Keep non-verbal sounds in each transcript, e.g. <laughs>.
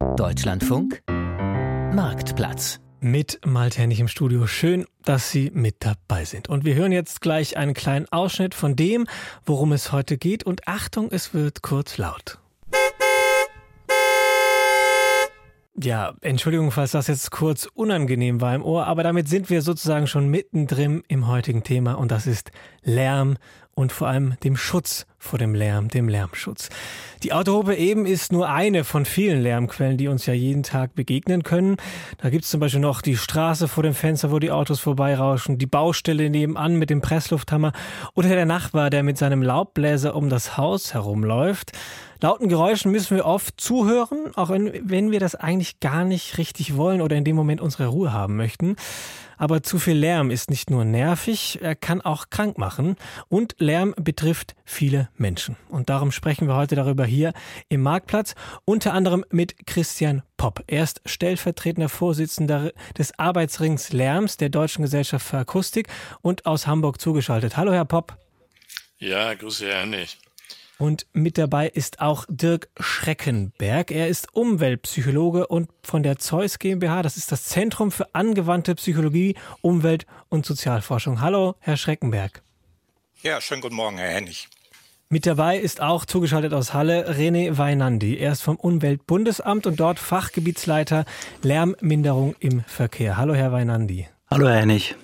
Deutschlandfunk Marktplatz. Mit Malte Hennig im Studio. Schön, dass Sie mit dabei sind. Und wir hören jetzt gleich einen kleinen Ausschnitt von dem, worum es heute geht. Und Achtung, es wird kurz laut. Ja, Entschuldigung, falls das jetzt kurz unangenehm war im Ohr, aber damit sind wir sozusagen schon mittendrin im heutigen Thema und das ist Lärm und vor allem dem Schutz vor dem Lärm, dem Lärmschutz. Die Autohupe eben ist nur eine von vielen Lärmquellen, die uns ja jeden Tag begegnen können. Da gibt es zum Beispiel noch die Straße vor dem Fenster, wo die Autos vorbeirauschen, die Baustelle nebenan mit dem Presslufthammer oder der Nachbar, der mit seinem Laubbläser um das Haus herumläuft. Lauten Geräuschen müssen wir oft zuhören, auch wenn wir das eigentlich gar nicht richtig wollen oder in dem Moment unsere Ruhe haben möchten. Aber zu viel Lärm ist nicht nur nervig, er kann auch krank machen. Und Lärm betrifft viele Menschen. Und darum sprechen wir heute darüber hier im Marktplatz, unter anderem mit Christian Popp. Er ist stellvertretender Vorsitzender des Arbeitsrings Lärms der Deutschen Gesellschaft für Akustik und aus Hamburg zugeschaltet. Hallo, Herr Popp. Ja, grüße Herr Hennig. Und mit dabei ist auch Dirk Schreckenberg. Er ist Umweltpsychologe und von der Zeus GmbH, das ist das Zentrum für angewandte Psychologie, Umwelt und Sozialforschung. Hallo, Herr Schreckenberg. Ja, schönen guten Morgen, Herr Hennig. Mit dabei ist auch zugeschaltet aus Halle René Weinandi. Er ist vom Umweltbundesamt und dort Fachgebietsleiter Lärmminderung im Verkehr. Hallo, Herr Weinandi. Hallo, Herr Hennig.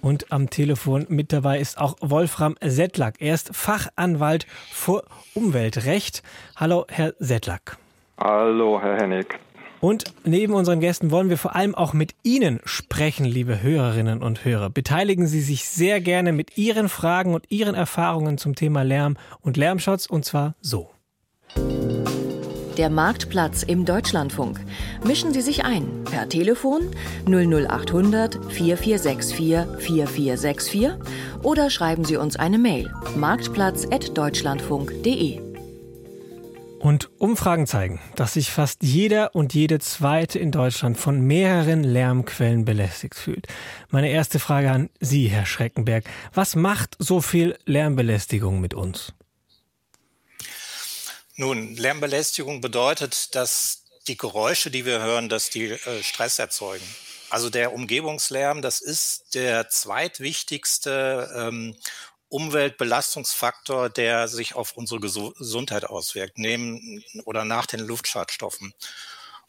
Und am Telefon mit dabei ist auch Wolfram Settlack. Er ist Fachanwalt für Umweltrecht. Hallo, Herr Settlack. Hallo, Herr Hennig. Und neben unseren Gästen wollen wir vor allem auch mit Ihnen sprechen, liebe Hörerinnen und Hörer. Beteiligen Sie sich sehr gerne mit Ihren Fragen und Ihren Erfahrungen zum Thema Lärm und Lärmschutz und zwar so. Der Marktplatz im Deutschlandfunk. Mischen Sie sich ein per Telefon 00800 4464 4464 oder schreiben Sie uns eine Mail marktplatz.deutschlandfunk.de. Und Umfragen zeigen, dass sich fast jeder und jede zweite in Deutschland von mehreren Lärmquellen belästigt fühlt. Meine erste Frage an Sie, Herr Schreckenberg. Was macht so viel Lärmbelästigung mit uns? Nun, Lärmbelästigung bedeutet, dass die Geräusche, die wir hören, dass die äh, Stress erzeugen. Also der Umgebungslärm, das ist der zweitwichtigste ähm, Umweltbelastungsfaktor, der sich auf unsere Gesundheit auswirkt, neben oder nach den Luftschadstoffen.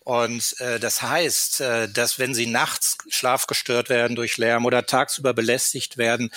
Und äh, das heißt, äh, dass wenn Sie nachts schlafgestört werden durch Lärm oder tagsüber belästigt werden,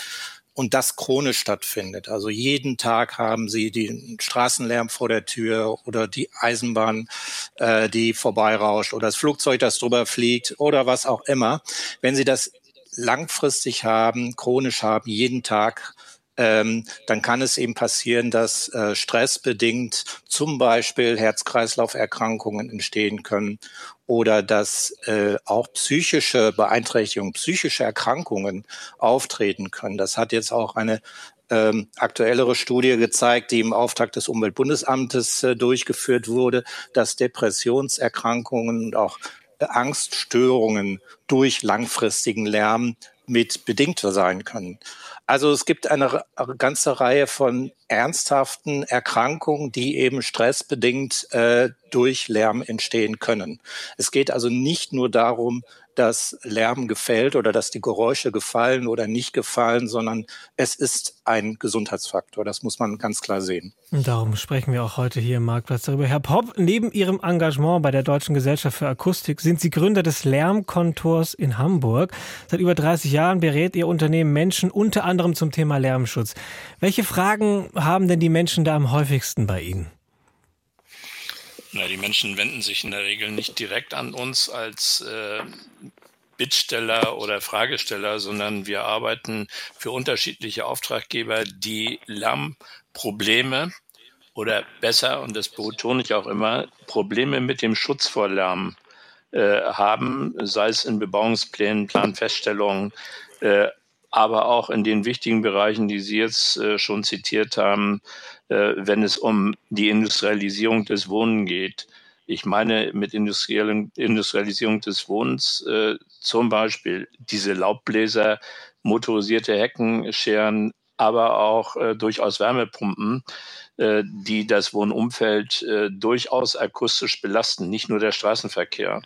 und das chronisch stattfindet. Also jeden Tag haben sie den Straßenlärm vor der Tür oder die Eisenbahn, äh, die vorbeirauscht oder das Flugzeug, das drüber fliegt oder was auch immer. Wenn sie das langfristig haben, chronisch haben, jeden Tag, ähm, dann kann es eben passieren, dass äh, stressbedingt zum Beispiel Herz-Kreislauf-Erkrankungen entstehen können oder dass äh, auch psychische Beeinträchtigungen, psychische Erkrankungen auftreten können. Das hat jetzt auch eine ähm, aktuellere Studie gezeigt, die im Auftrag des Umweltbundesamtes äh, durchgeführt wurde, dass Depressionserkrankungen und auch Angststörungen durch langfristigen Lärm mit bedingt sein können. Also es gibt eine ganze Reihe von ernsthaften Erkrankungen, die eben stressbedingt äh, durch Lärm entstehen können. Es geht also nicht nur darum, dass Lärm gefällt oder dass die Geräusche gefallen oder nicht gefallen, sondern es ist ein Gesundheitsfaktor. Das muss man ganz klar sehen. Darum sprechen wir auch heute hier im Marktplatz darüber. Herr Popp, neben Ihrem Engagement bei der Deutschen Gesellschaft für Akustik sind Sie Gründer des Lärmkontors in Hamburg. Seit über 30 Jahren berät Ihr Unternehmen Menschen unter anderem zum Thema Lärmschutz. Welche Fragen haben denn die Menschen da am häufigsten bei Ihnen? Na, die Menschen wenden sich in der Regel nicht direkt an uns als äh, Bittsteller oder Fragesteller, sondern wir arbeiten für unterschiedliche Auftraggeber, die Lärmprobleme oder besser, und das betone ich auch immer, Probleme mit dem Schutz vor Lärm äh, haben, sei es in Bebauungsplänen, Planfeststellungen, äh, aber auch in den wichtigen Bereichen, die Sie jetzt äh, schon zitiert haben, äh, wenn es um die Industrialisierung des Wohnens geht. Ich meine mit Industrialisierung des Wohnens äh, zum Beispiel diese Laubbläser, motorisierte Heckenscheren, aber auch äh, durchaus Wärmepumpen, äh, die das Wohnumfeld äh, durchaus akustisch belasten, nicht nur der Straßenverkehr.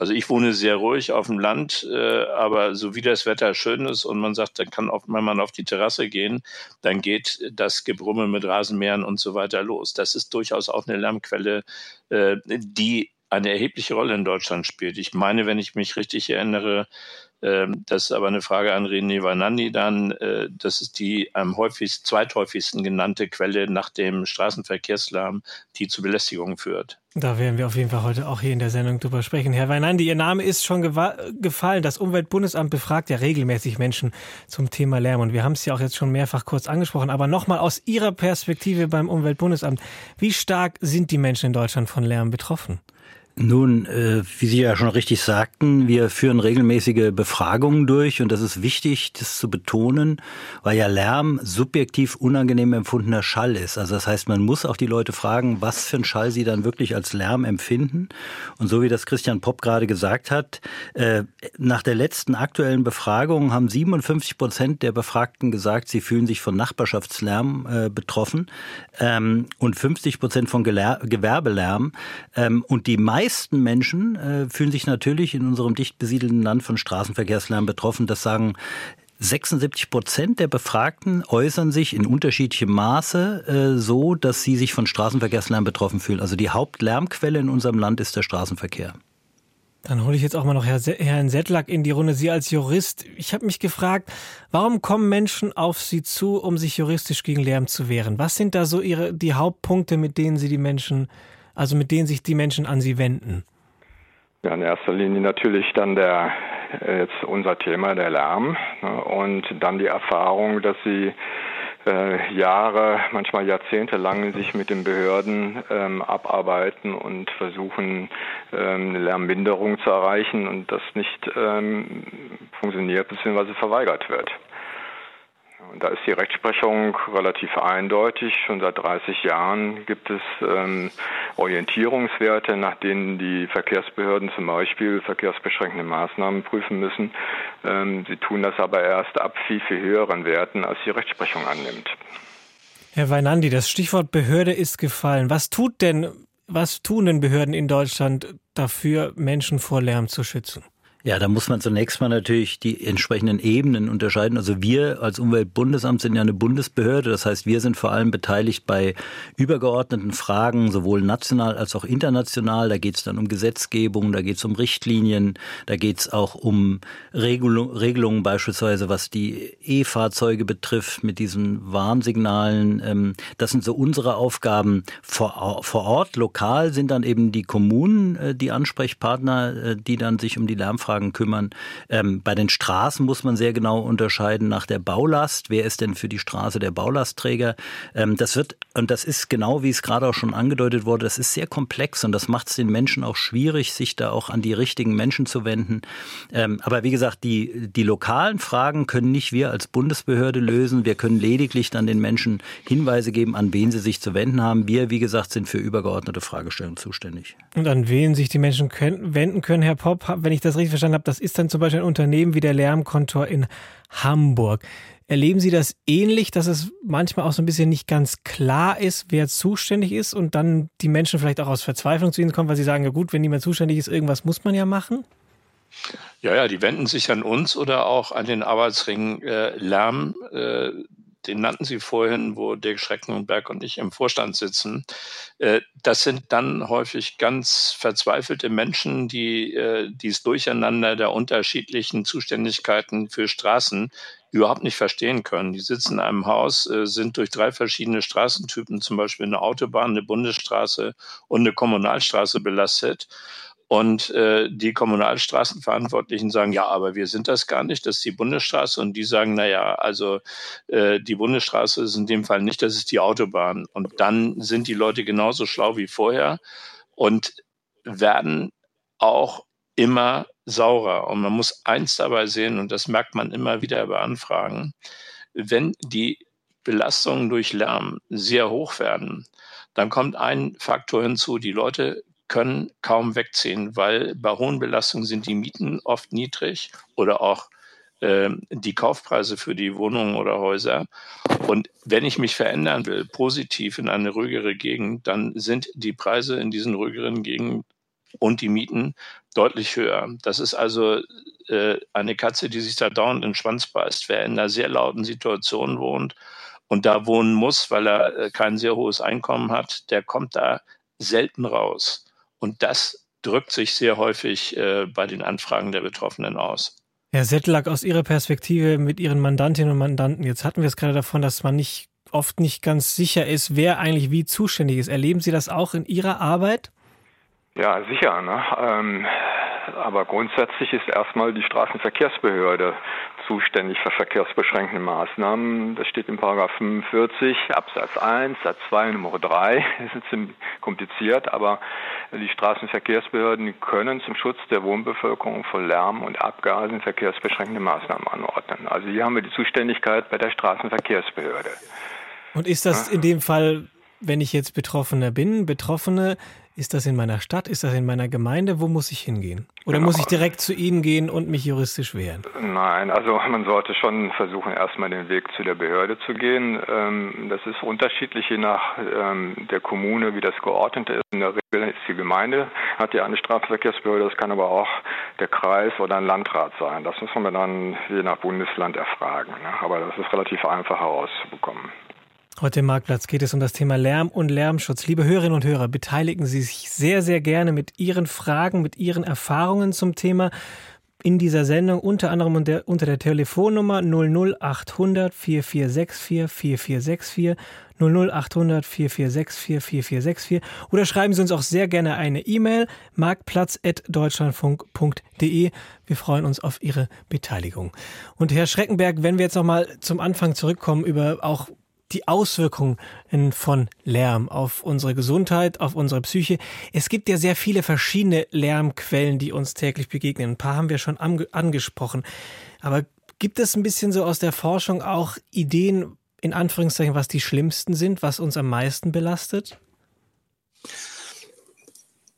Also ich wohne sehr ruhig auf dem Land, äh, aber so wie das Wetter schön ist und man sagt, dann kann auch, wenn man auf die Terrasse gehen, dann geht das Gebrummel mit Rasenmähern und so weiter los. Das ist durchaus auch eine Lärmquelle, äh, die eine erhebliche Rolle in Deutschland spielt. Ich meine, wenn ich mich richtig erinnere, ähm, das ist aber eine Frage an René Vanandi dann. Äh, das ist die am häufigsten, zweithäufigsten genannte Quelle nach dem Straßenverkehrslärm, die zu Belästigungen führt. Da werden wir auf jeden Fall heute auch hier in der Sendung drüber sprechen. Herr Weinandi, Ihr Name ist schon gefallen. Das Umweltbundesamt befragt ja regelmäßig Menschen zum Thema Lärm. Und wir haben es ja auch jetzt schon mehrfach kurz angesprochen. Aber nochmal aus Ihrer Perspektive beim Umweltbundesamt. Wie stark sind die Menschen in Deutschland von Lärm betroffen? Nun, äh, wie Sie ja schon richtig sagten, wir führen regelmäßige Befragungen durch und das ist wichtig, das zu betonen, weil ja Lärm subjektiv unangenehm empfundener Schall ist. Also das heißt, man muss auch die Leute fragen, was für einen Schall sie dann wirklich als Lärm empfinden. Und so wie das Christian Popp gerade gesagt hat, äh, nach der letzten aktuellen Befragung haben 57 Prozent der Befragten gesagt, sie fühlen sich von Nachbarschaftslärm äh, betroffen ähm, und 50 Prozent von Gewerbelärm. Ähm, und die meisten meisten Menschen äh, fühlen sich natürlich in unserem dicht besiedelten Land von Straßenverkehrslärm betroffen. Das sagen 76 Prozent der Befragten äußern sich in unterschiedlichem Maße äh, so, dass sie sich von Straßenverkehrslärm betroffen fühlen. Also die Hauptlärmquelle in unserem Land ist der Straßenverkehr. Dann hole ich jetzt auch mal noch Herrn Settlack in die Runde. Sie als Jurist, ich habe mich gefragt, warum kommen Menschen auf Sie zu, um sich juristisch gegen Lärm zu wehren? Was sind da so Ihre die Hauptpunkte, mit denen Sie die Menschen also mit denen sich die Menschen an Sie wenden? Ja, in erster Linie natürlich dann der jetzt unser Thema, der Lärm ne, und dann die Erfahrung, dass sie äh, Jahre, manchmal Jahrzehnte lang sich mit den Behörden ähm, abarbeiten und versuchen, ähm, eine Lärmminderung zu erreichen und das nicht ähm, funktioniert bzw. verweigert wird. Und da ist die Rechtsprechung relativ eindeutig. Schon seit 30 Jahren gibt es ähm, Orientierungswerte, nach denen die Verkehrsbehörden zum Beispiel verkehrsbeschränkende Maßnahmen prüfen müssen. Ähm, sie tun das aber erst ab viel, viel höheren Werten, als die Rechtsprechung annimmt. Herr Weinandi, das Stichwort Behörde ist gefallen. Was tut denn, was tun denn Behörden in Deutschland dafür, Menschen vor Lärm zu schützen? Ja, da muss man zunächst mal natürlich die entsprechenden Ebenen unterscheiden. Also wir als Umweltbundesamt sind ja eine Bundesbehörde. Das heißt, wir sind vor allem beteiligt bei übergeordneten Fragen, sowohl national als auch international. Da geht es dann um Gesetzgebung, da geht es um Richtlinien, da geht es auch um Regelung, Regelungen beispielsweise, was die E-Fahrzeuge betrifft, mit diesen Warnsignalen. Ähm, das sind so unsere Aufgaben vor, vor Ort. Lokal sind dann eben die Kommunen äh, die Ansprechpartner, äh, die dann sich um die Lärmfragen Fragen kümmern. Ähm, bei den Straßen muss man sehr genau unterscheiden nach der Baulast. Wer ist denn für die Straße der Baulastträger? Ähm, das wird, und das ist genau, wie es gerade auch schon angedeutet wurde, das ist sehr komplex und das macht es den Menschen auch schwierig, sich da auch an die richtigen Menschen zu wenden. Ähm, aber wie gesagt, die, die lokalen Fragen können nicht wir als Bundesbehörde lösen. Wir können lediglich dann den Menschen Hinweise geben, an wen sie sich zu wenden haben. Wir, wie gesagt, sind für übergeordnete Fragestellungen zuständig. Und an wen sich die Menschen können, wenden können, Herr Popp, wenn ich das richtig verstanden habe, das ist dann zum Beispiel ein Unternehmen wie der Lärmkontor in Hamburg. Erleben Sie das ähnlich, dass es manchmal auch so ein bisschen nicht ganz klar ist, wer zuständig ist und dann die Menschen vielleicht auch aus Verzweiflung zu Ihnen kommen, weil sie sagen, ja gut, wenn niemand zuständig ist, irgendwas muss man ja machen? Ja, ja, die wenden sich an uns oder auch an den Arbeitsring äh, Lärm. Äh, den nannten Sie vorhin, wo Dirk Schreckenberg und ich im Vorstand sitzen. Äh, das sind dann häufig ganz verzweifelte Menschen, die äh, dieses Durcheinander der unterschiedlichen Zuständigkeiten für Straßen überhaupt nicht verstehen können. Die sitzen in einem Haus, äh, sind durch drei verschiedene Straßentypen, zum Beispiel eine Autobahn, eine Bundesstraße und eine Kommunalstraße belastet und äh, die Kommunalstraßenverantwortlichen sagen, ja, aber wir sind das gar nicht, das ist die Bundesstraße. Und die sagen, na ja, also äh, die Bundesstraße ist in dem Fall nicht, das ist die Autobahn. Und dann sind die Leute genauso schlau wie vorher und werden auch immer saurer. Und man muss eins dabei sehen, und das merkt man immer wieder bei Anfragen, wenn die Belastungen durch Lärm sehr hoch werden, dann kommt ein Faktor hinzu, die Leute können kaum wegziehen, weil bei hohen Belastungen sind die Mieten oft niedrig oder auch äh, die Kaufpreise für die Wohnungen oder Häuser. Und wenn ich mich verändern will, positiv in eine ruhigere Gegend, dann sind die Preise in diesen ruhigeren Gegenden und die Mieten deutlich höher. Das ist also äh, eine Katze, die sich da dauernd in den Schwanz beißt. Wer in einer sehr lauten Situation wohnt und da wohnen muss, weil er äh, kein sehr hohes Einkommen hat, der kommt da selten raus. Und das drückt sich sehr häufig äh, bei den Anfragen der Betroffenen aus. Herr Settlack, aus Ihrer Perspektive mit Ihren Mandantinnen und Mandanten, jetzt hatten wir es gerade davon, dass man nicht oft nicht ganz sicher ist, wer eigentlich wie zuständig ist. Erleben Sie das auch in Ihrer Arbeit? Ja, sicher. Ne? Ähm, aber grundsätzlich ist erstmal die Straßenverkehrsbehörde zuständig für verkehrsbeschränkende Maßnahmen. Das steht in Paragraph 45 Absatz 1, Satz 2, Nummer 3. <laughs> Das ist ein kompliziert, aber die Straßenverkehrsbehörden können zum Schutz der Wohnbevölkerung von Lärm und Abgasen verkehrsbeschränkende Maßnahmen anordnen. Also hier haben wir die Zuständigkeit bei der Straßenverkehrsbehörde. Und ist das in dem Fall, wenn ich jetzt Betroffener bin, Betroffene, ist das in meiner Stadt? Ist das in meiner Gemeinde? Wo muss ich hingehen? Oder genau. muss ich direkt zu Ihnen gehen und mich juristisch wehren? Nein, also man sollte schon versuchen, erstmal den Weg zu der Behörde zu gehen. Ähm, das ist unterschiedlich je nach ähm, der Kommune, wie das geordnet ist. In der Regel ist die Gemeinde, hat ja eine Straßenverkehrsbehörde, das kann aber auch der Kreis oder ein Landrat sein. Das muss man dann je nach Bundesland erfragen. Ne? Aber das ist relativ einfach herauszubekommen. Heute im Marktplatz geht es um das Thema Lärm und Lärmschutz. Liebe Hörerinnen und Hörer, beteiligen Sie sich sehr, sehr gerne mit Ihren Fragen, mit Ihren Erfahrungen zum Thema in dieser Sendung, unter anderem unter, unter der Telefonnummer 00800 4464 4464 00800 4464 4464 oder schreiben Sie uns auch sehr gerne eine E-Mail marktplatz.deutschlandfunk.de. Wir freuen uns auf Ihre Beteiligung. Und Herr Schreckenberg, wenn wir jetzt nochmal zum Anfang zurückkommen über auch die Auswirkungen von Lärm auf unsere Gesundheit, auf unsere Psyche. Es gibt ja sehr viele verschiedene Lärmquellen, die uns täglich begegnen. Ein paar haben wir schon angesprochen. Aber gibt es ein bisschen so aus der Forschung auch Ideen, in Anführungszeichen, was die schlimmsten sind, was uns am meisten belastet?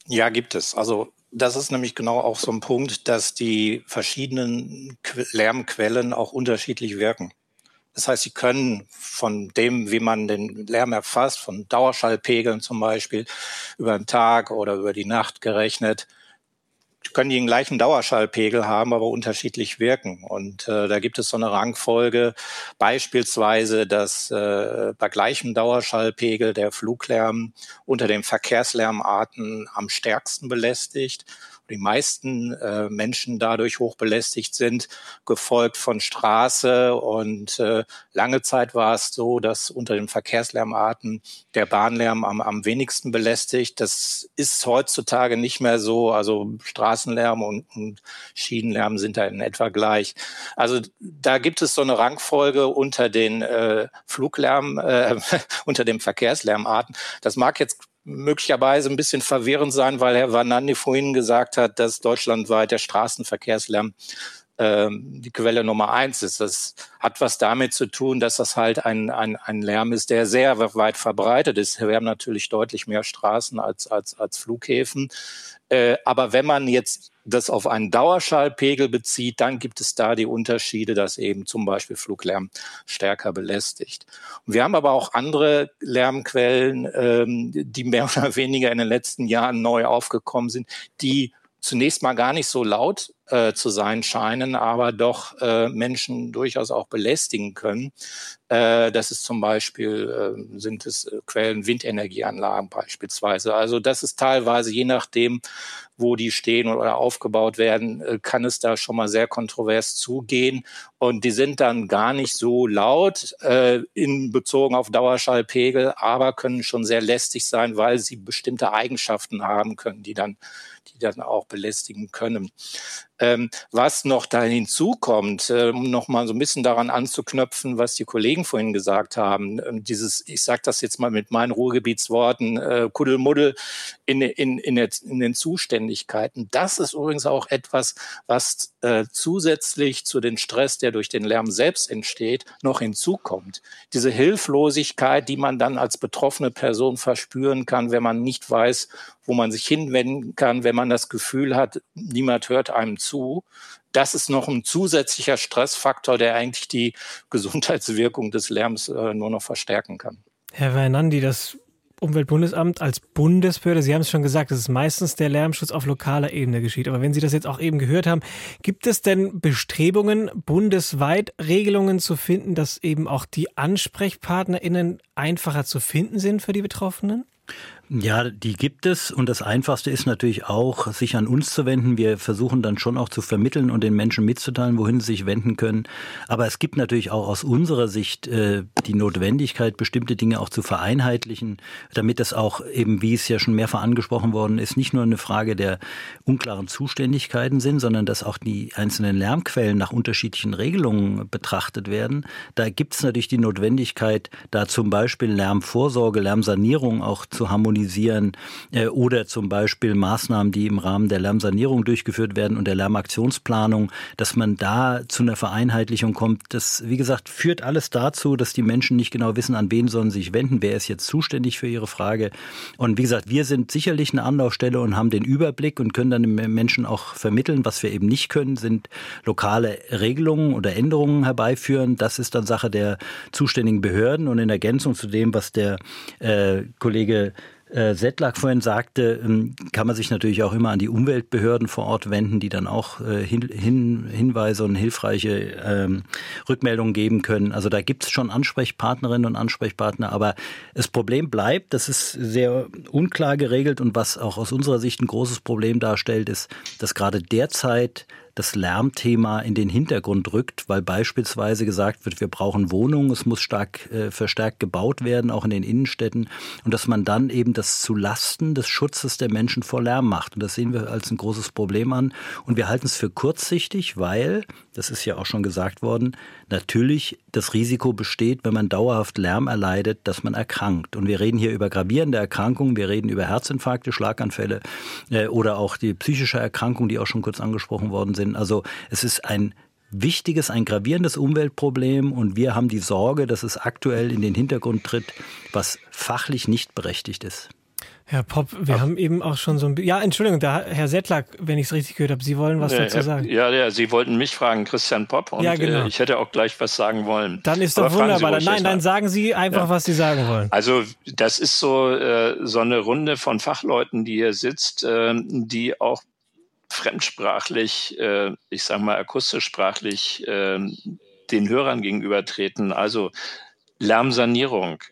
Ja, gibt es. Also das ist nämlich genau auch so ein Punkt, dass die verschiedenen Lärmquellen auch unterschiedlich wirken. Das heißt, Sie können von dem, wie man den Lärm erfasst, von Dauerschallpegeln zum Beispiel, über den Tag oder über die Nacht gerechnet, können die den gleichen Dauerschallpegel haben, aber unterschiedlich wirken. Und äh, da gibt es so eine Rangfolge, beispielsweise, dass äh, bei gleichem Dauerschallpegel der Fluglärm unter den Verkehrslärmarten am stärksten belästigt die meisten äh, Menschen dadurch hochbelästigt sind, gefolgt von Straße. Und äh, lange Zeit war es so, dass unter den Verkehrslärmarten der Bahnlärm am, am wenigsten belästigt. Das ist heutzutage nicht mehr so. Also Straßenlärm und, und Schienenlärm sind da in etwa gleich. Also da gibt es so eine Rangfolge unter den äh, Fluglärm, äh, <laughs> unter den Verkehrslärmarten. Das mag jetzt möglicherweise ein bisschen verwirrend sein, weil Herr Vanandi vorhin gesagt hat, dass deutschlandweit der Straßenverkehrslärm ähm, die Quelle Nummer eins ist. Das hat was damit zu tun, dass das halt ein, ein, ein Lärm ist, der sehr weit verbreitet ist. Wir haben natürlich deutlich mehr Straßen als, als, als Flughäfen. Äh, aber wenn man jetzt das auf einen Dauerschallpegel bezieht, dann gibt es da die Unterschiede, dass eben zum Beispiel Fluglärm stärker belästigt. Und wir haben aber auch andere Lärmquellen, ähm, die mehr <laughs> oder weniger in den letzten Jahren neu aufgekommen sind, die zunächst mal gar nicht so laut äh, zu sein scheinen, aber doch äh, Menschen durchaus auch belästigen können. Äh, das ist zum Beispiel, äh, sind es äh, Quellen Windenergieanlagen beispielsweise. Also das ist teilweise, je nachdem, wo die stehen oder aufgebaut werden, äh, kann es da schon mal sehr kontrovers zugehen. Und die sind dann gar nicht so laut in bezogen auf Dauerschallpegel, aber können schon sehr lästig sein, weil sie bestimmte Eigenschaften haben können, die dann die dann auch belästigen können. Ähm, was noch da hinzukommt, äh, um nochmal so ein bisschen daran anzuknöpfen, was die Kollegen vorhin gesagt haben, ähm, dieses, ich sage das jetzt mal mit meinen Ruhrgebietsworten, äh, Kuddelmuddel in, in, in, der, in den Zuständigkeiten. Das ist übrigens auch etwas, was äh, zusätzlich zu den Stress, der durch den Lärm selbst entsteht, noch hinzukommt. Diese Hilflosigkeit, die man dann als betroffene Person verspüren kann, wenn man nicht weiß, wo man sich hinwenden kann, wenn man das Gefühl hat, niemand hört einem zu. Das ist noch ein zusätzlicher Stressfaktor, der eigentlich die <laughs> Gesundheitswirkung des Lärms äh, nur noch verstärken kann. Herr Weinandi, das Umweltbundesamt als Bundesbehörde, Sie haben es schon gesagt, dass es meistens der Lärmschutz auf lokaler Ebene geschieht. Aber wenn Sie das jetzt auch eben gehört haben, gibt es denn Bestrebungen, bundesweit Regelungen zu finden, dass eben auch die AnsprechpartnerInnen einfacher zu finden sind für die Betroffenen? Ja, die gibt es und das Einfachste ist natürlich auch, sich an uns zu wenden. Wir versuchen dann schon auch zu vermitteln und den Menschen mitzuteilen, wohin sie sich wenden können. Aber es gibt natürlich auch aus unserer Sicht äh, die Notwendigkeit, bestimmte Dinge auch zu vereinheitlichen, damit das auch eben, wie es ja schon mehrfach angesprochen worden ist, nicht nur eine Frage der unklaren Zuständigkeiten sind, sondern dass auch die einzelnen Lärmquellen nach unterschiedlichen Regelungen betrachtet werden. Da gibt es natürlich die Notwendigkeit, da zum Beispiel Lärmvorsorge, Lärmsanierung auch zu harmonisieren organisieren äh, oder zum Beispiel Maßnahmen, die im Rahmen der Lärmsanierung durchgeführt werden und der Lärmaktionsplanung, dass man da zu einer Vereinheitlichung kommt. Das, wie gesagt, führt alles dazu, dass die Menschen nicht genau wissen, an wen sollen sie sich wenden, wer ist jetzt zuständig für ihre Frage. Und wie gesagt, wir sind sicherlich eine Anlaufstelle und haben den Überblick und können dann den Menschen auch vermitteln. Was wir eben nicht können, sind lokale Regelungen oder Änderungen herbeiführen. Das ist dann Sache der zuständigen Behörden. Und in Ergänzung zu dem, was der äh, Kollege äh, Settlack vorhin sagte, ähm, kann man sich natürlich auch immer an die Umweltbehörden vor Ort wenden, die dann auch äh, hin, hin, Hinweise und hilfreiche ähm, Rückmeldungen geben können. Also da gibt es schon Ansprechpartnerinnen und Ansprechpartner, aber das Problem bleibt, das ist sehr unklar geregelt und was auch aus unserer Sicht ein großes Problem darstellt, ist, dass gerade derzeit das Lärmthema in den Hintergrund rückt, weil beispielsweise gesagt wird, wir brauchen Wohnungen, es muss stark äh, verstärkt gebaut werden, auch in den Innenstädten, und dass man dann eben das zu Lasten des Schutzes der Menschen vor Lärm macht. Und das sehen wir als ein großes Problem an. Und wir halten es für kurzsichtig, weil, das ist ja auch schon gesagt worden, natürlich das Risiko besteht, wenn man dauerhaft Lärm erleidet, dass man erkrankt. Und wir reden hier über gravierende Erkrankungen, wir reden über Herzinfarkte, Schlaganfälle äh, oder auch die psychische Erkrankung, die auch schon kurz angesprochen worden sind sind. Also es ist ein wichtiges, ein gravierendes Umweltproblem und wir haben die Sorge, dass es aktuell in den Hintergrund tritt, was fachlich nicht berechtigt ist. Herr Popp, wir Ach. haben eben auch schon so ein. Ja, Entschuldigung, da, Herr Settlack, wenn ich es richtig gehört habe, Sie wollen was dazu sagen. Ja, ja, Sie wollten mich fragen, Christian Popp, und ja, genau. äh, ich hätte auch gleich was sagen wollen. Dann ist doch Aber wunderbar. Nein, dann sagen Sie einfach, ja. was Sie sagen wollen. Also, das ist so, äh, so eine Runde von Fachleuten, die hier sitzt, äh, die auch fremdsprachlich, äh, ich sage mal akustisch sprachlich, äh, den Hörern gegenübertreten. Also Lärmsanierung,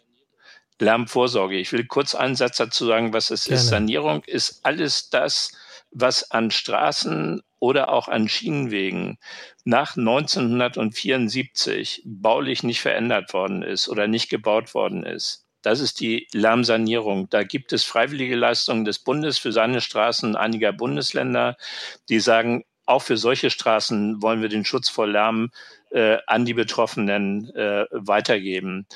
Lärmvorsorge. Ich will kurz einen Satz dazu sagen, was es Gerne. ist. Sanierung ist alles das, was an Straßen oder auch an Schienenwegen nach 1974 baulich nicht verändert worden ist oder nicht gebaut worden ist. Das ist die Lärmsanierung. Da gibt es freiwillige Leistungen des Bundes für seine Straßen einiger Bundesländer, die sagen, auch für solche Straßen wollen wir den Schutz vor Lärm äh, an die Betroffenen äh, weitergeben.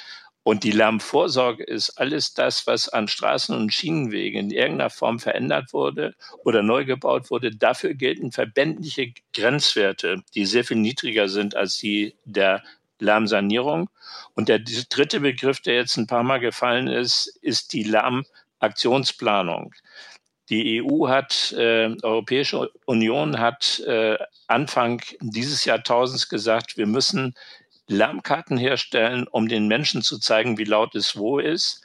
Und die Lärmvorsorge ist alles das, was an Straßen und Schienenwegen in irgendeiner Form verändert wurde oder neu gebaut wurde. Dafür gelten verbändliche Grenzwerte, die sehr viel niedriger sind als die der Lärmsanierung. Und der dritte Begriff, der jetzt ein paar Mal gefallen ist, ist die Lärmaktionsplanung. Die EU hat, äh, Europäische Union hat äh, Anfang dieses Jahrtausends gesagt, wir müssen Lärmkarten herstellen, um den Menschen zu zeigen, wie laut es wo ist.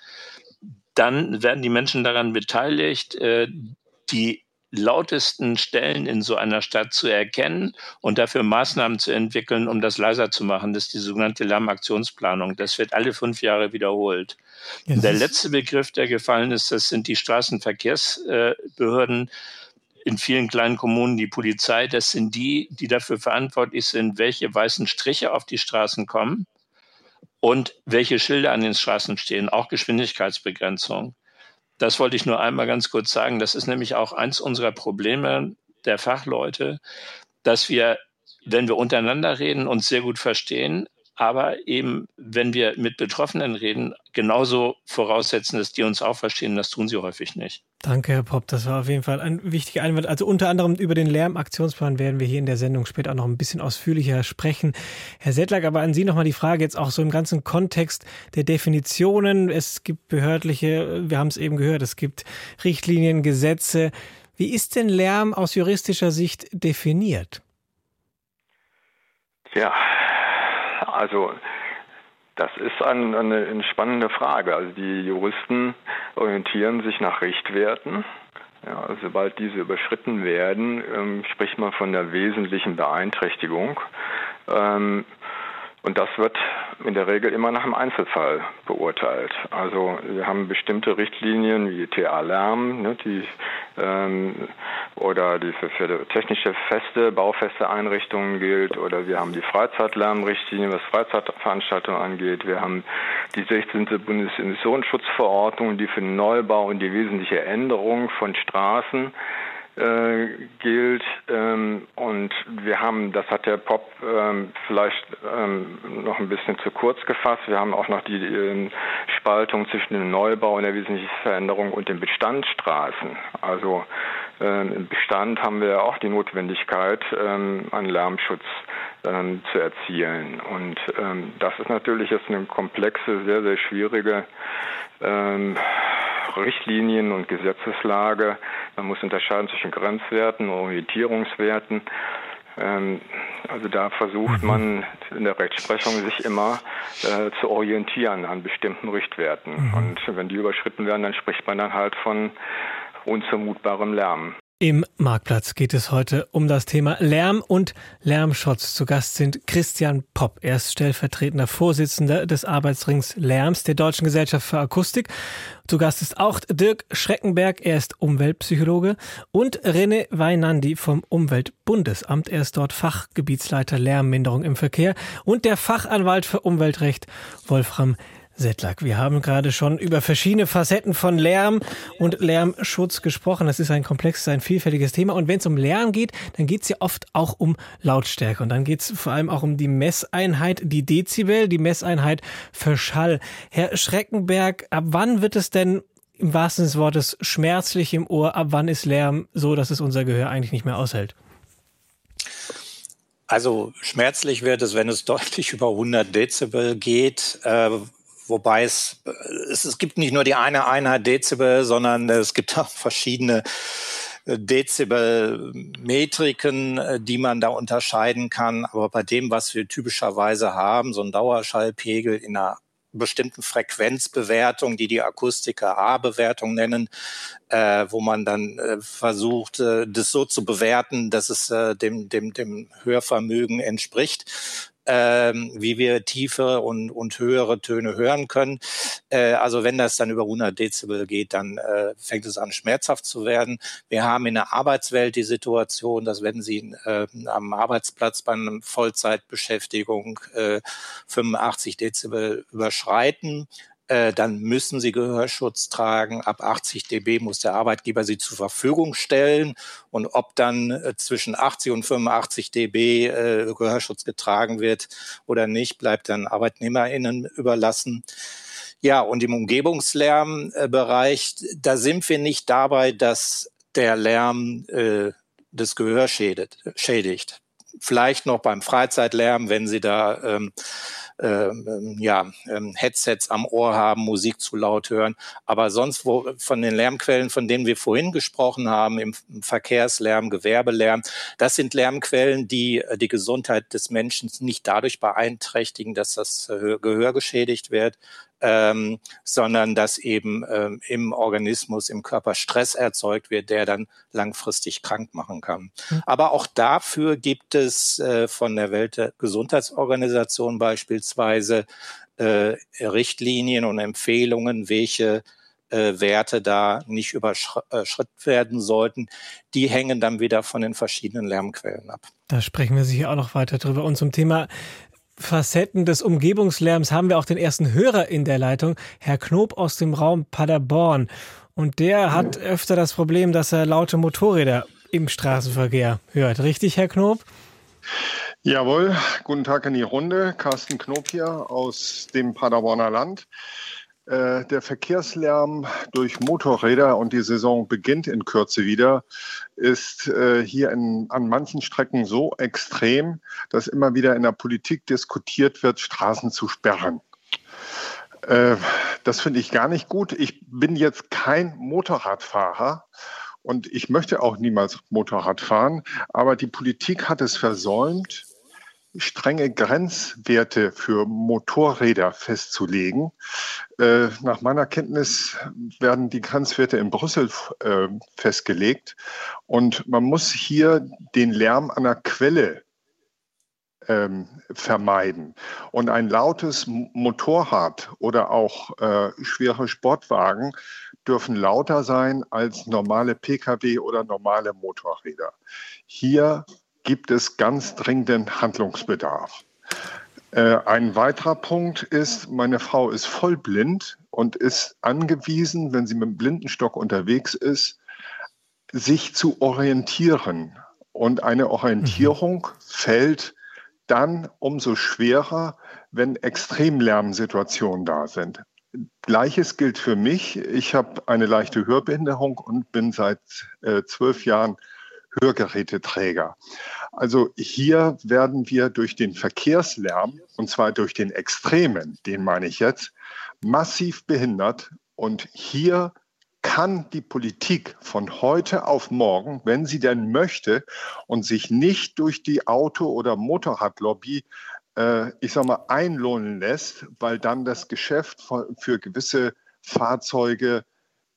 Dann werden die Menschen daran beteiligt, äh, die lautesten Stellen in so einer Stadt zu erkennen und dafür Maßnahmen zu entwickeln, um das leiser zu machen. Das ist die sogenannte Lärmaktionsplanung. Das wird alle fünf Jahre wiederholt. Ja, der letzte Begriff, der gefallen ist, das sind die Straßenverkehrsbehörden in vielen kleinen Kommunen, die Polizei. Das sind die, die dafür verantwortlich sind, welche weißen Striche auf die Straßen kommen und welche Schilder an den Straßen stehen, auch Geschwindigkeitsbegrenzung. Das wollte ich nur einmal ganz kurz sagen. Das ist nämlich auch eins unserer Probleme der Fachleute, dass wir, wenn wir untereinander reden, uns sehr gut verstehen, aber eben, wenn wir mit Betroffenen reden, genauso voraussetzen, dass die uns auch verstehen. Das tun sie häufig nicht. Danke, Herr Popp. Das war auf jeden Fall ein wichtiger Einwand. Also unter anderem über den Lärmaktionsplan werden wir hier in der Sendung später auch noch ein bisschen ausführlicher sprechen. Herr Settlack, aber an Sie nochmal die Frage jetzt auch so im ganzen Kontext der Definitionen. Es gibt behördliche, wir haben es eben gehört, es gibt Richtlinien, Gesetze. Wie ist denn Lärm aus juristischer Sicht definiert? Ja, also das ist ein, eine, eine spannende Frage. Also die Juristen orientieren sich nach Richtwerten. Ja, sobald diese überschritten werden, ähm, spricht man von der wesentlichen Beeinträchtigung. Ähm, und das wird in der Regel immer nach einem Einzelfall beurteilt. Also wir haben bestimmte Richtlinien wie TA-Lärm, ne, die ähm, oder die für, für technische feste, baufeste Einrichtungen gilt, oder wir haben die Freizeitlärmrichtlinie, was Freizeitveranstaltungen angeht. Wir haben die 16. Bundesemissionsschutzverordnung, die für den Neubau und die wesentliche Änderung von Straßen äh, gilt. Ähm, und wir haben, das hat der Pop ähm, vielleicht ähm, noch ein bisschen zu kurz gefasst, wir haben auch noch die äh, Spaltung zwischen dem Neubau und der wesentlichen Veränderung und den Bestandsstraßen. Also im Bestand haben wir auch die Notwendigkeit, ähm, an Lärmschutz ähm, zu erzielen. Und ähm, das ist natürlich jetzt eine komplexe, sehr, sehr schwierige Richtlinien und Gesetzeslage. Man muss unterscheiden zwischen Grenzwerten, Orientierungswerten. Ähm, also da versucht mhm. man in der Rechtsprechung sich immer äh, zu orientieren an bestimmten Richtwerten. Mhm. Und wenn die überschritten werden, dann spricht man dann halt von unzumutbarem Lärm. Im Marktplatz geht es heute um das Thema Lärm und Lärmschutz. Zu Gast sind Christian Popp. Er ist stellvertretender Vorsitzender des Arbeitsrings Lärms der Deutschen Gesellschaft für Akustik. Zu Gast ist auch Dirk Schreckenberg. Er ist Umweltpsychologe und René Weinandi vom Umweltbundesamt. Er ist dort Fachgebietsleiter Lärmminderung im Verkehr und der Fachanwalt für Umweltrecht Wolfram Settlack, wir haben gerade schon über verschiedene Facetten von Lärm und Lärmschutz gesprochen. Das ist ein komplexes, ein vielfältiges Thema. Und wenn es um Lärm geht, dann geht es ja oft auch um Lautstärke. Und dann geht es vor allem auch um die Messeinheit, die Dezibel, die Messeinheit für Schall. Herr Schreckenberg, ab wann wird es denn im wahrsten Sinne des Wortes schmerzlich im Ohr? Ab wann ist Lärm so, dass es unser Gehör eigentlich nicht mehr aushält? Also schmerzlich wird es, wenn es deutlich <laughs> über 100 Dezibel geht, äh, wobei es, es, es gibt nicht nur die eine Einheit Dezibel, sondern es gibt auch verschiedene äh, Dezibel-Metriken, äh, die man da unterscheiden kann. Aber bei dem, was wir typischerweise haben, so ein Dauerschallpegel in einer bestimmten Frequenzbewertung, die die Akustiker A-Bewertung nennen, äh, wo man dann äh, versucht, äh, das so zu bewerten, dass es äh, dem, dem, dem Hörvermögen entspricht ähm, wie wir tiefe und, und höhere Töne hören können. Äh, also wenn das dann über 100 Dezibel geht, dann äh, fängt es an schmerzhaft zu werden. Wir haben in der Arbeitswelt die Situation, dass wenn Sie äh, am Arbeitsplatz bei einer Vollzeitbeschäftigung äh, 85 Dezibel überschreiten, äh, dann müssen sie Gehörschutz tragen. Ab 80 dB muss der Arbeitgeber sie zur Verfügung stellen. Und ob dann äh, zwischen 80 und 85 dB äh, Gehörschutz getragen wird oder nicht, bleibt dann ArbeitnehmerInnen überlassen. Ja, und im Umgebungslärmbereich, da sind wir nicht dabei, dass der Lärm äh, das Gehör schädigt. schädigt. Vielleicht noch beim Freizeitlärm, wenn Sie da ähm, ähm, ja, ähm, Headsets am Ohr haben, Musik zu laut hören. Aber sonst wo, von den Lärmquellen, von denen wir vorhin gesprochen haben, im Verkehrslärm, Gewerbelärm, das sind Lärmquellen, die äh, die Gesundheit des Menschen nicht dadurch beeinträchtigen, dass das Gehör geschädigt wird, ähm, sondern dass eben ähm, im Organismus, im Körper Stress erzeugt wird, der dann langfristig krank machen kann. Mhm. Aber auch dafür gibt es äh, von der Weltgesundheitsorganisation beispielsweise äh, Richtlinien und Empfehlungen, welche äh, Werte da nicht überschritten äh, werden sollten. Die hängen dann wieder von den verschiedenen Lärmquellen ab. Da sprechen wir sicher auch noch weiter drüber. Und zum Thema Facetten des Umgebungslärms haben wir auch den ersten Hörer in der Leitung, Herr Knob aus dem Raum Paderborn. Und der hat öfter das Problem, dass er laute Motorräder im Straßenverkehr hört. Richtig, Herr Knob? Jawohl, guten Tag in die Runde. Carsten Knob hier aus dem Paderborner Land. Äh, der Verkehrslärm durch Motorräder und die Saison beginnt in Kürze wieder, ist äh, hier in, an manchen Strecken so extrem, dass immer wieder in der Politik diskutiert wird, Straßen zu sperren. Äh, das finde ich gar nicht gut. Ich bin jetzt kein Motorradfahrer und ich möchte auch niemals Motorrad fahren, aber die Politik hat es versäumt, strenge Grenzwerte für Motorräder festzulegen. Äh, nach meiner Kenntnis werden die Grenzwerte in Brüssel äh, festgelegt und man muss hier den Lärm an der Quelle ähm, vermeiden. Und ein lautes Motorrad oder auch äh, schwere Sportwagen dürfen lauter sein als normale Pkw oder normale Motorräder. Hier gibt es ganz dringenden Handlungsbedarf. Äh, ein weiterer Punkt ist, meine Frau ist vollblind und ist angewiesen, wenn sie mit dem Blindenstock unterwegs ist, sich zu orientieren. Und eine Orientierung mhm. fällt dann umso schwerer, wenn Extremlärmsituationen da sind. Gleiches gilt für mich. Ich habe eine leichte Hörbehinderung und bin seit äh, zwölf Jahren Hörgeräteträger. Also hier werden wir durch den Verkehrslärm, und zwar durch den Extremen, den meine ich jetzt, massiv behindert. Und hier kann die Politik von heute auf morgen, wenn sie denn möchte und sich nicht durch die Auto- oder Motorradlobby, äh, ich sag mal, einlohnen lässt, weil dann das Geschäft für gewisse Fahrzeuge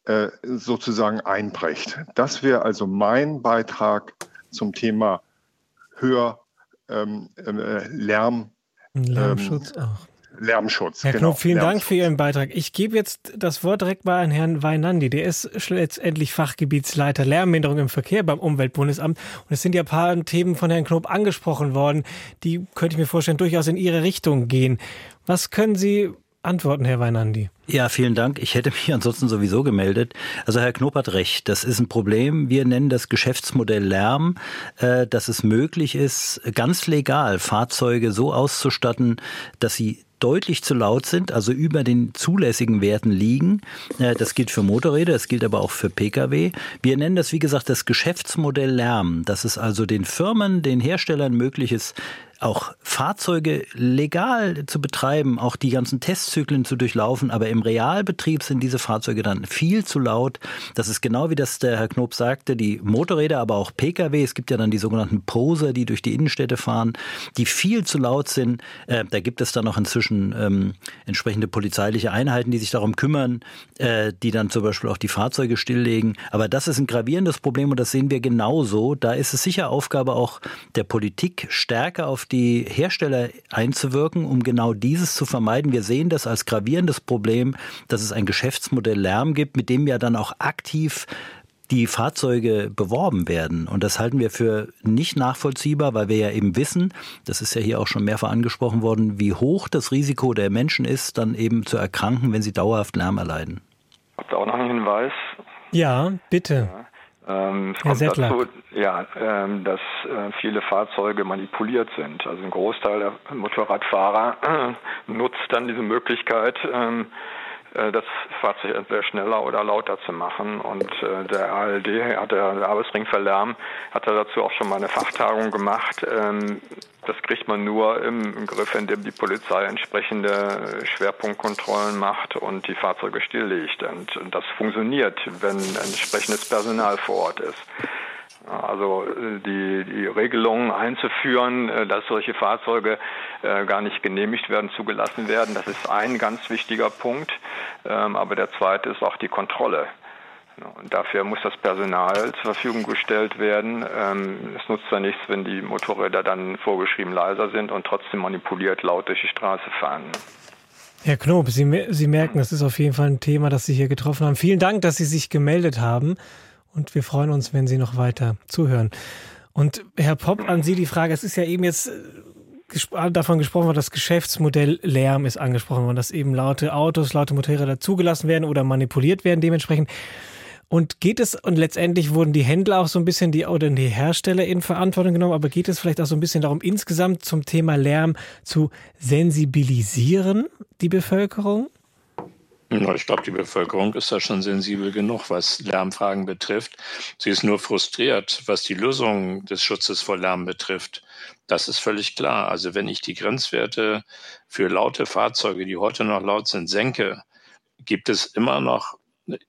äh, sozusagen einbricht. Das wäre also mein Beitrag zum Thema Hör, ähm, äh, Lärm. Lärmschutz ähm, auch. Lärmschutz. Herr genau, Knopf, vielen Lärmschutz. Dank für Ihren Beitrag. Ich gebe jetzt das Wort direkt mal an Herrn Weinandi. Der ist letztendlich Fachgebietsleiter Lärmminderung im Verkehr beim Umweltbundesamt. Und es sind ja ein paar Themen von Herrn Knob angesprochen worden, die, könnte ich mir vorstellen, durchaus in Ihre Richtung gehen. Was können Sie antworten, Herr Weinandi? Ja, vielen Dank. Ich hätte mich <laughs> ansonsten sowieso gemeldet. Also Herr Knob hat recht. Das ist ein Problem. Wir nennen das Geschäftsmodell Lärm, äh, dass es möglich ist, ganz legal Fahrzeuge so auszustatten, dass sie deutlich zu laut sind, also über den zulässigen Werten liegen. Äh, das gilt für Motorräder, das gilt aber auch für Pkw. Wir nennen das, wie gesagt, das Geschäftsmodell Lärm, dass es also den Firmen, den Herstellern möglich ist, auch Fahrzeuge legal zu betreiben, auch die ganzen Testzyklen zu durchlaufen, aber im Realbetrieb sind diese Fahrzeuge dann viel zu laut. Das ist genau wie das der Herr Knob sagte, die Motorräder, aber auch Pkw, es gibt ja dann die sogenannten Poser, die durch die Innenstädte fahren, die viel zu laut sind. Äh, da gibt es dann auch inzwischen ähm, entsprechende polizeiliche Einheiten, die sich darum kümmern, äh, die dann zum Beispiel auch die Fahrzeuge stilllegen. Aber das ist ein gravierendes Problem und das sehen wir genauso. Da ist es sicher Aufgabe auch der Politik, stärker auf die Hersteller einzuwirken, um genau dieses zu vermeiden. Wir sehen das als gravierendes Problem, dass es ein Geschäftsmodell Lärm gibt, mit dem ja dann auch aktiv die Fahrzeuge beworben werden. Und das halten wir für nicht nachvollziehbar, weil wir ja eben wissen, das ist ja hier auch schon mehrfach angesprochen worden, wie hoch das Risiko der Menschen ist, dann eben zu erkranken, wenn sie dauerhaft Lärm erleiden. Habt ihr auch noch einen Hinweis? Ja, bitte. Ja. Ähm, es kommt dazu, ja, ähm, dass äh, viele Fahrzeuge manipuliert sind. Also ein Großteil der Motorradfahrer äh, <clears throat> nutzt dann diese Möglichkeit, ähm, äh, das Fahrzeug entweder schneller oder lauter zu machen. Und äh, der ALD, hat der, der Arbeitsring für Lärm, hat dazu auch schon mal eine Fachtagung gemacht. Ähm, das kriegt man nur im Griff, indem die Polizei entsprechende Schwerpunktkontrollen macht und die Fahrzeuge stilllegt. Und das funktioniert, wenn entsprechendes Personal vor Ort ist. Also äh, die, die Regelungen einzuführen, äh, dass solche Fahrzeuge äh, gar nicht genehmigt werden, zugelassen werden, das ist ein ganz wichtiger Punkt. Ähm, aber der zweite ist auch die Kontrolle. Und dafür muss das Personal zur Verfügung gestellt werden. Ähm, es nutzt ja nichts, wenn die Motorräder dann vorgeschrieben leiser sind und trotzdem manipuliert laut durch die Straße fahren. Herr Knob, Sie, Sie merken, das ist auf jeden Fall ein Thema, das Sie hier getroffen haben. Vielen Dank, dass Sie sich gemeldet haben. Und wir freuen uns, wenn Sie noch weiter zuhören. Und Herr Popp, an Sie die Frage, es ist ja eben jetzt äh, davon gesprochen worden, das Geschäftsmodell Lärm ist angesprochen worden, dass eben laute Autos, laute Motorräder zugelassen werden oder manipuliert werden dementsprechend. Und geht es, und letztendlich wurden die Händler auch so ein bisschen, die, oder die Hersteller in Verantwortung genommen, aber geht es vielleicht auch so ein bisschen darum, insgesamt zum Thema Lärm zu sensibilisieren, die Bevölkerung? Ich glaube, die Bevölkerung ist da schon sensibel genug, was Lärmfragen betrifft. Sie ist nur frustriert, was die Lösung des Schutzes vor Lärm betrifft. Das ist völlig klar. Also wenn ich die Grenzwerte für laute Fahrzeuge, die heute noch laut sind, senke, gibt es immer noch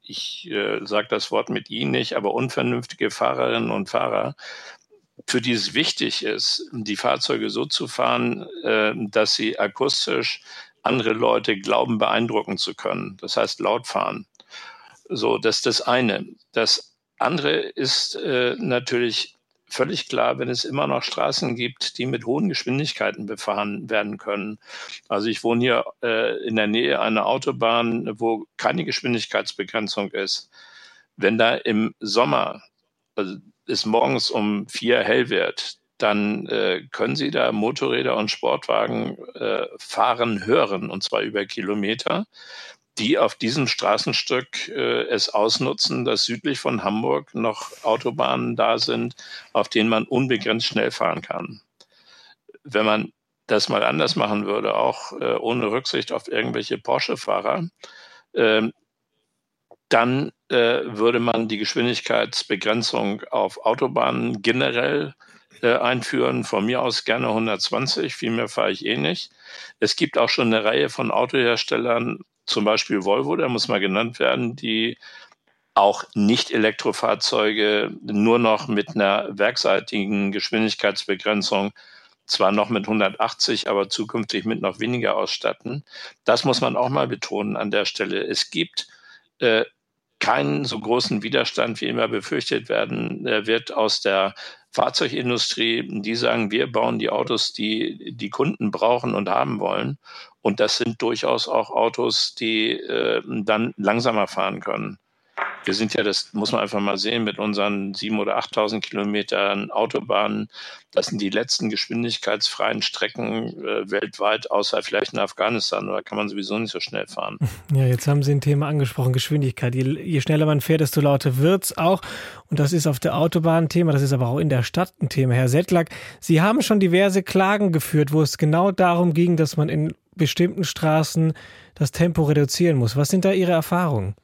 ich äh, sage das Wort mit Ihnen nicht, aber unvernünftige Fahrerinnen und Fahrer, für die es wichtig ist, die Fahrzeuge so zu fahren, äh, dass sie akustisch andere Leute glauben, beeindrucken zu können. Das heißt, laut fahren. So, das ist das eine. Das andere ist äh, natürlich völlig klar, wenn es immer noch Straßen gibt, die mit hohen Geschwindigkeiten befahren werden können. Also ich wohne hier äh, in der Nähe einer Autobahn, wo keine Geschwindigkeitsbegrenzung ist. Wenn da im Sommer also es morgens um vier hell wird, dann äh, können Sie da Motorräder und Sportwagen äh, fahren hören, und zwar über Kilometer die auf diesem Straßenstück äh, es ausnutzen, dass südlich von Hamburg noch Autobahnen da sind, auf denen man unbegrenzt schnell fahren kann. Wenn man das mal anders machen würde, auch äh, ohne Rücksicht auf irgendwelche Porsche-Fahrer, äh, dann äh, würde man die Geschwindigkeitsbegrenzung auf Autobahnen generell äh, einführen. Von mir aus gerne 120, viel mehr fahre ich eh nicht. Es gibt auch schon eine Reihe von Autoherstellern, zum Beispiel Volvo, da muss mal genannt werden, die auch Nicht-Elektrofahrzeuge nur noch mit einer werkseitigen Geschwindigkeitsbegrenzung zwar noch mit 180, aber zukünftig mit noch weniger ausstatten. Das muss man auch mal betonen an der Stelle. Es gibt äh, keinen so großen Widerstand, wie immer befürchtet werden äh, wird aus der Fahrzeugindustrie. Die sagen, wir bauen die Autos, die die Kunden brauchen und haben wollen. Und das sind durchaus auch Autos, die äh, dann langsamer fahren können. Wir sind ja, das muss man einfach mal sehen, mit unseren 7.000 oder 8.000 Kilometern Autobahnen, das sind die letzten geschwindigkeitsfreien Strecken äh, weltweit, außer vielleicht in Afghanistan. Da kann man sowieso nicht so schnell fahren. <laughs> Ja, jetzt haben Sie ein Thema angesprochen, Geschwindigkeit. Je, je schneller man fährt, desto lauter wird es auch. Und das ist auf der Autobahn ein Thema, das ist aber auch in der Stadt ein Thema. Herr Settlack, Sie haben schon diverse Klagen geführt, wo es genau darum ging, dass man in bestimmten Straßen das Tempo reduzieren muss. Was sind da Ihre Erfahrungen?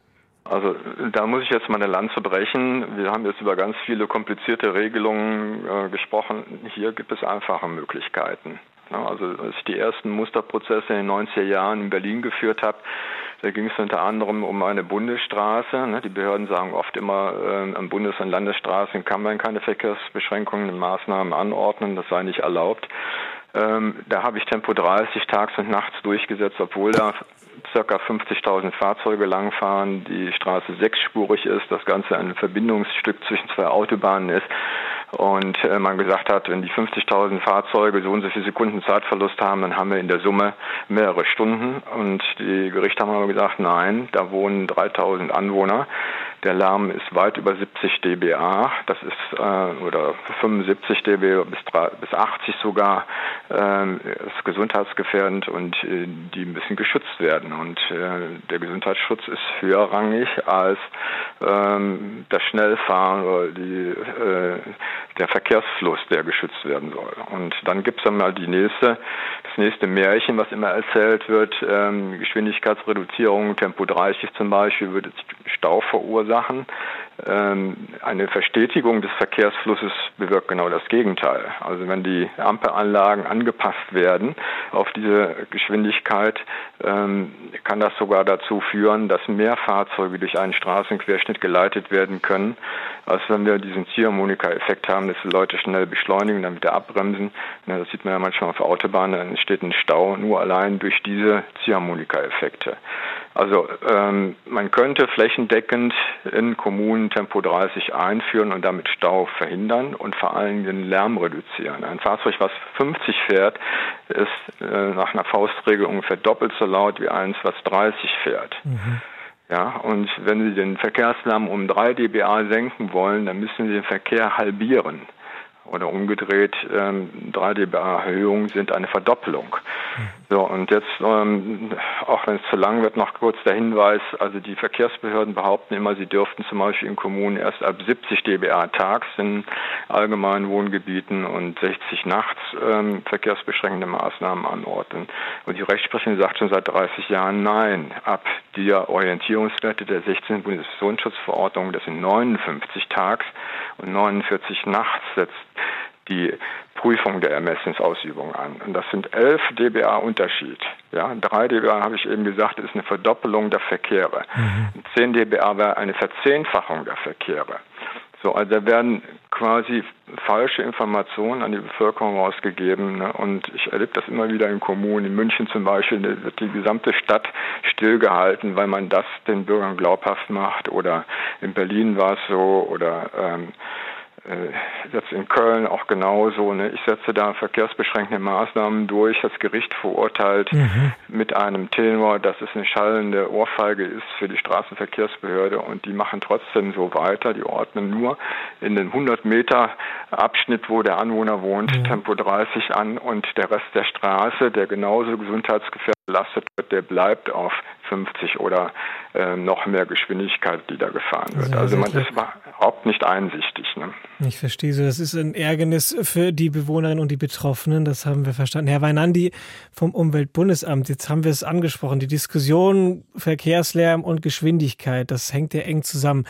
Also da muss ich jetzt mal eine Lanze brechen. Wir haben jetzt über ganz viele komplizierte Regelungen äh, gesprochen. Hier gibt es einfache Möglichkeiten. Ja, also als ich die ersten Musterprozesse in den 90er Jahren in Berlin geführt habe, da ging es unter anderem um eine Bundesstraße. Ne? Die Behörden sagen oft immer, äh, an Bundes- und Landesstraßen kann man keine Verkehrsbeschränkungen und Maßnahmen anordnen, das sei nicht erlaubt. Ähm, da habe ich Tempo 30 tags und nachts durchgesetzt, obwohl da circa 50.000 Fahrzeuge langfahren, die Straße sechsspurig ist, das Ganze ein Verbindungsstück zwischen zwei Autobahnen ist und äh, man gesagt hat, wenn die 50.000 Fahrzeuge so und so viele Sekunden Zeitverlust haben, dann haben wir in der Summe mehrere Stunden und die Gerichte haben aber gesagt, nein, da wohnen 3.000 Anwohner. Der Lärm ist weit über 70 dBA, das ist äh, oder 75 dB bis, bis 80 sogar, äh, ist gesundheitsgefährdend und äh, die müssen geschützt werden. Und äh, der Gesundheitsschutz ist höherrangig als ähm, das Schnellfahren oder die, äh, der Verkehrsfluss, der geschützt werden soll. Und dann gibt es dann mal die nächste, das nächste Märchen, was immer erzählt wird, ähm, Geschwindigkeitsreduzierung, Tempo 30 zum Beispiel, würde Stau verursachen. Ähm, eine Verstetigung des Verkehrsflusses bewirkt genau das Gegenteil. Also wenn die Ampelanlagen angepasst werden auf diese Geschwindigkeit, ähm, kann das sogar dazu führen, dass mehr Fahrzeuge durch einen Straßenquerschnitt geleitet werden können, als wenn wir diesen Ziehharmonika-Effekt haben, dass die Leute schnell beschleunigen, dann wieder abbremsen. Das sieht man ja manchmal auf Autobahnen, dann entsteht ein Stau nur allein durch diese Ziehharmonika-Effekte. Also ähm, man könnte flächendeckend in Kommunen Tempo 30 einführen und damit Stau verhindern und vor allem den Lärm reduzieren. Ein Fahrzeug, was 50 fährt, ist äh, nach einer Faustregel ungefähr doppelt so laut wie eins, was 30 fährt. Mhm. Ja, und wenn Sie den Verkehrslärm um 3 dBA senken wollen, dann müssen Sie den Verkehr halbieren. Oder umgedreht, ähm, 3 dBA Erhöhungen sind eine Verdoppelung. So, und jetzt, ähm, auch wenn es zu lang wird, noch kurz der Hinweis, also die Verkehrsbehörden behaupten immer, sie dürften zum Beispiel in Kommunen erst ab 70 dBA tags in allgemeinen Wohngebieten und 60 nachts ähm, verkehrsbeschränkende Maßnahmen anordnen. Und die Rechtsprechung sagt schon seit 30 Jahren nein. Ab der Orientierungswerte der 16. Bundesverfassungsschutzverordnung, das sind 59 tags und 49 nachts, setzt die Prüfung der Ermessungsausübung an. Und das sind 11 dBA Unterschied. Ja, 3 dBA habe ich eben gesagt, ist eine Verdoppelung der Verkehre. Mhm. 10 dBA wäre eine Verzehnfachung der Verkehre. So, also da werden quasi falsche Informationen an die Bevölkerung rausgegeben. Ne? Und ich erlebe das immer wieder in Kommunen. In München zum Beispiel wird die gesamte Stadt stillgehalten, weil man das den Bürgern glaubhaft macht. Oder in Berlin war es so. Oder ähm, äh, jetzt in Köln auch genauso. Ne? Ich setze da verkehrsbeschränkende Maßnahmen durch. Das Gericht verurteilt mhm. mit einem Tenor, dass es eine schallende Ohrfeige ist für die Straßenverkehrsbehörde und die machen trotzdem so weiter. Die ordnen nur in den 100 Meter Abschnitt, wo der Anwohner wohnt, mhm. Tempo 30 an und der Rest der Straße, der genauso gesundheitsgefährdet belastet wird, der bleibt auf 50 oder äh, noch mehr Geschwindigkeit, die da gefahren wird. also man ist überhaupt nicht einsichtig. Ne? Ich verstehe so, das ist ein Ärgernis für die Bewohnerinnen und die Betroffenen, das haben wir verstanden. Herr Weinandi vom Umweltbundesamt, jetzt haben wir es angesprochen, die Diskussion Verkehrslärm und Geschwindigkeit, das hängt ja eng zusammen.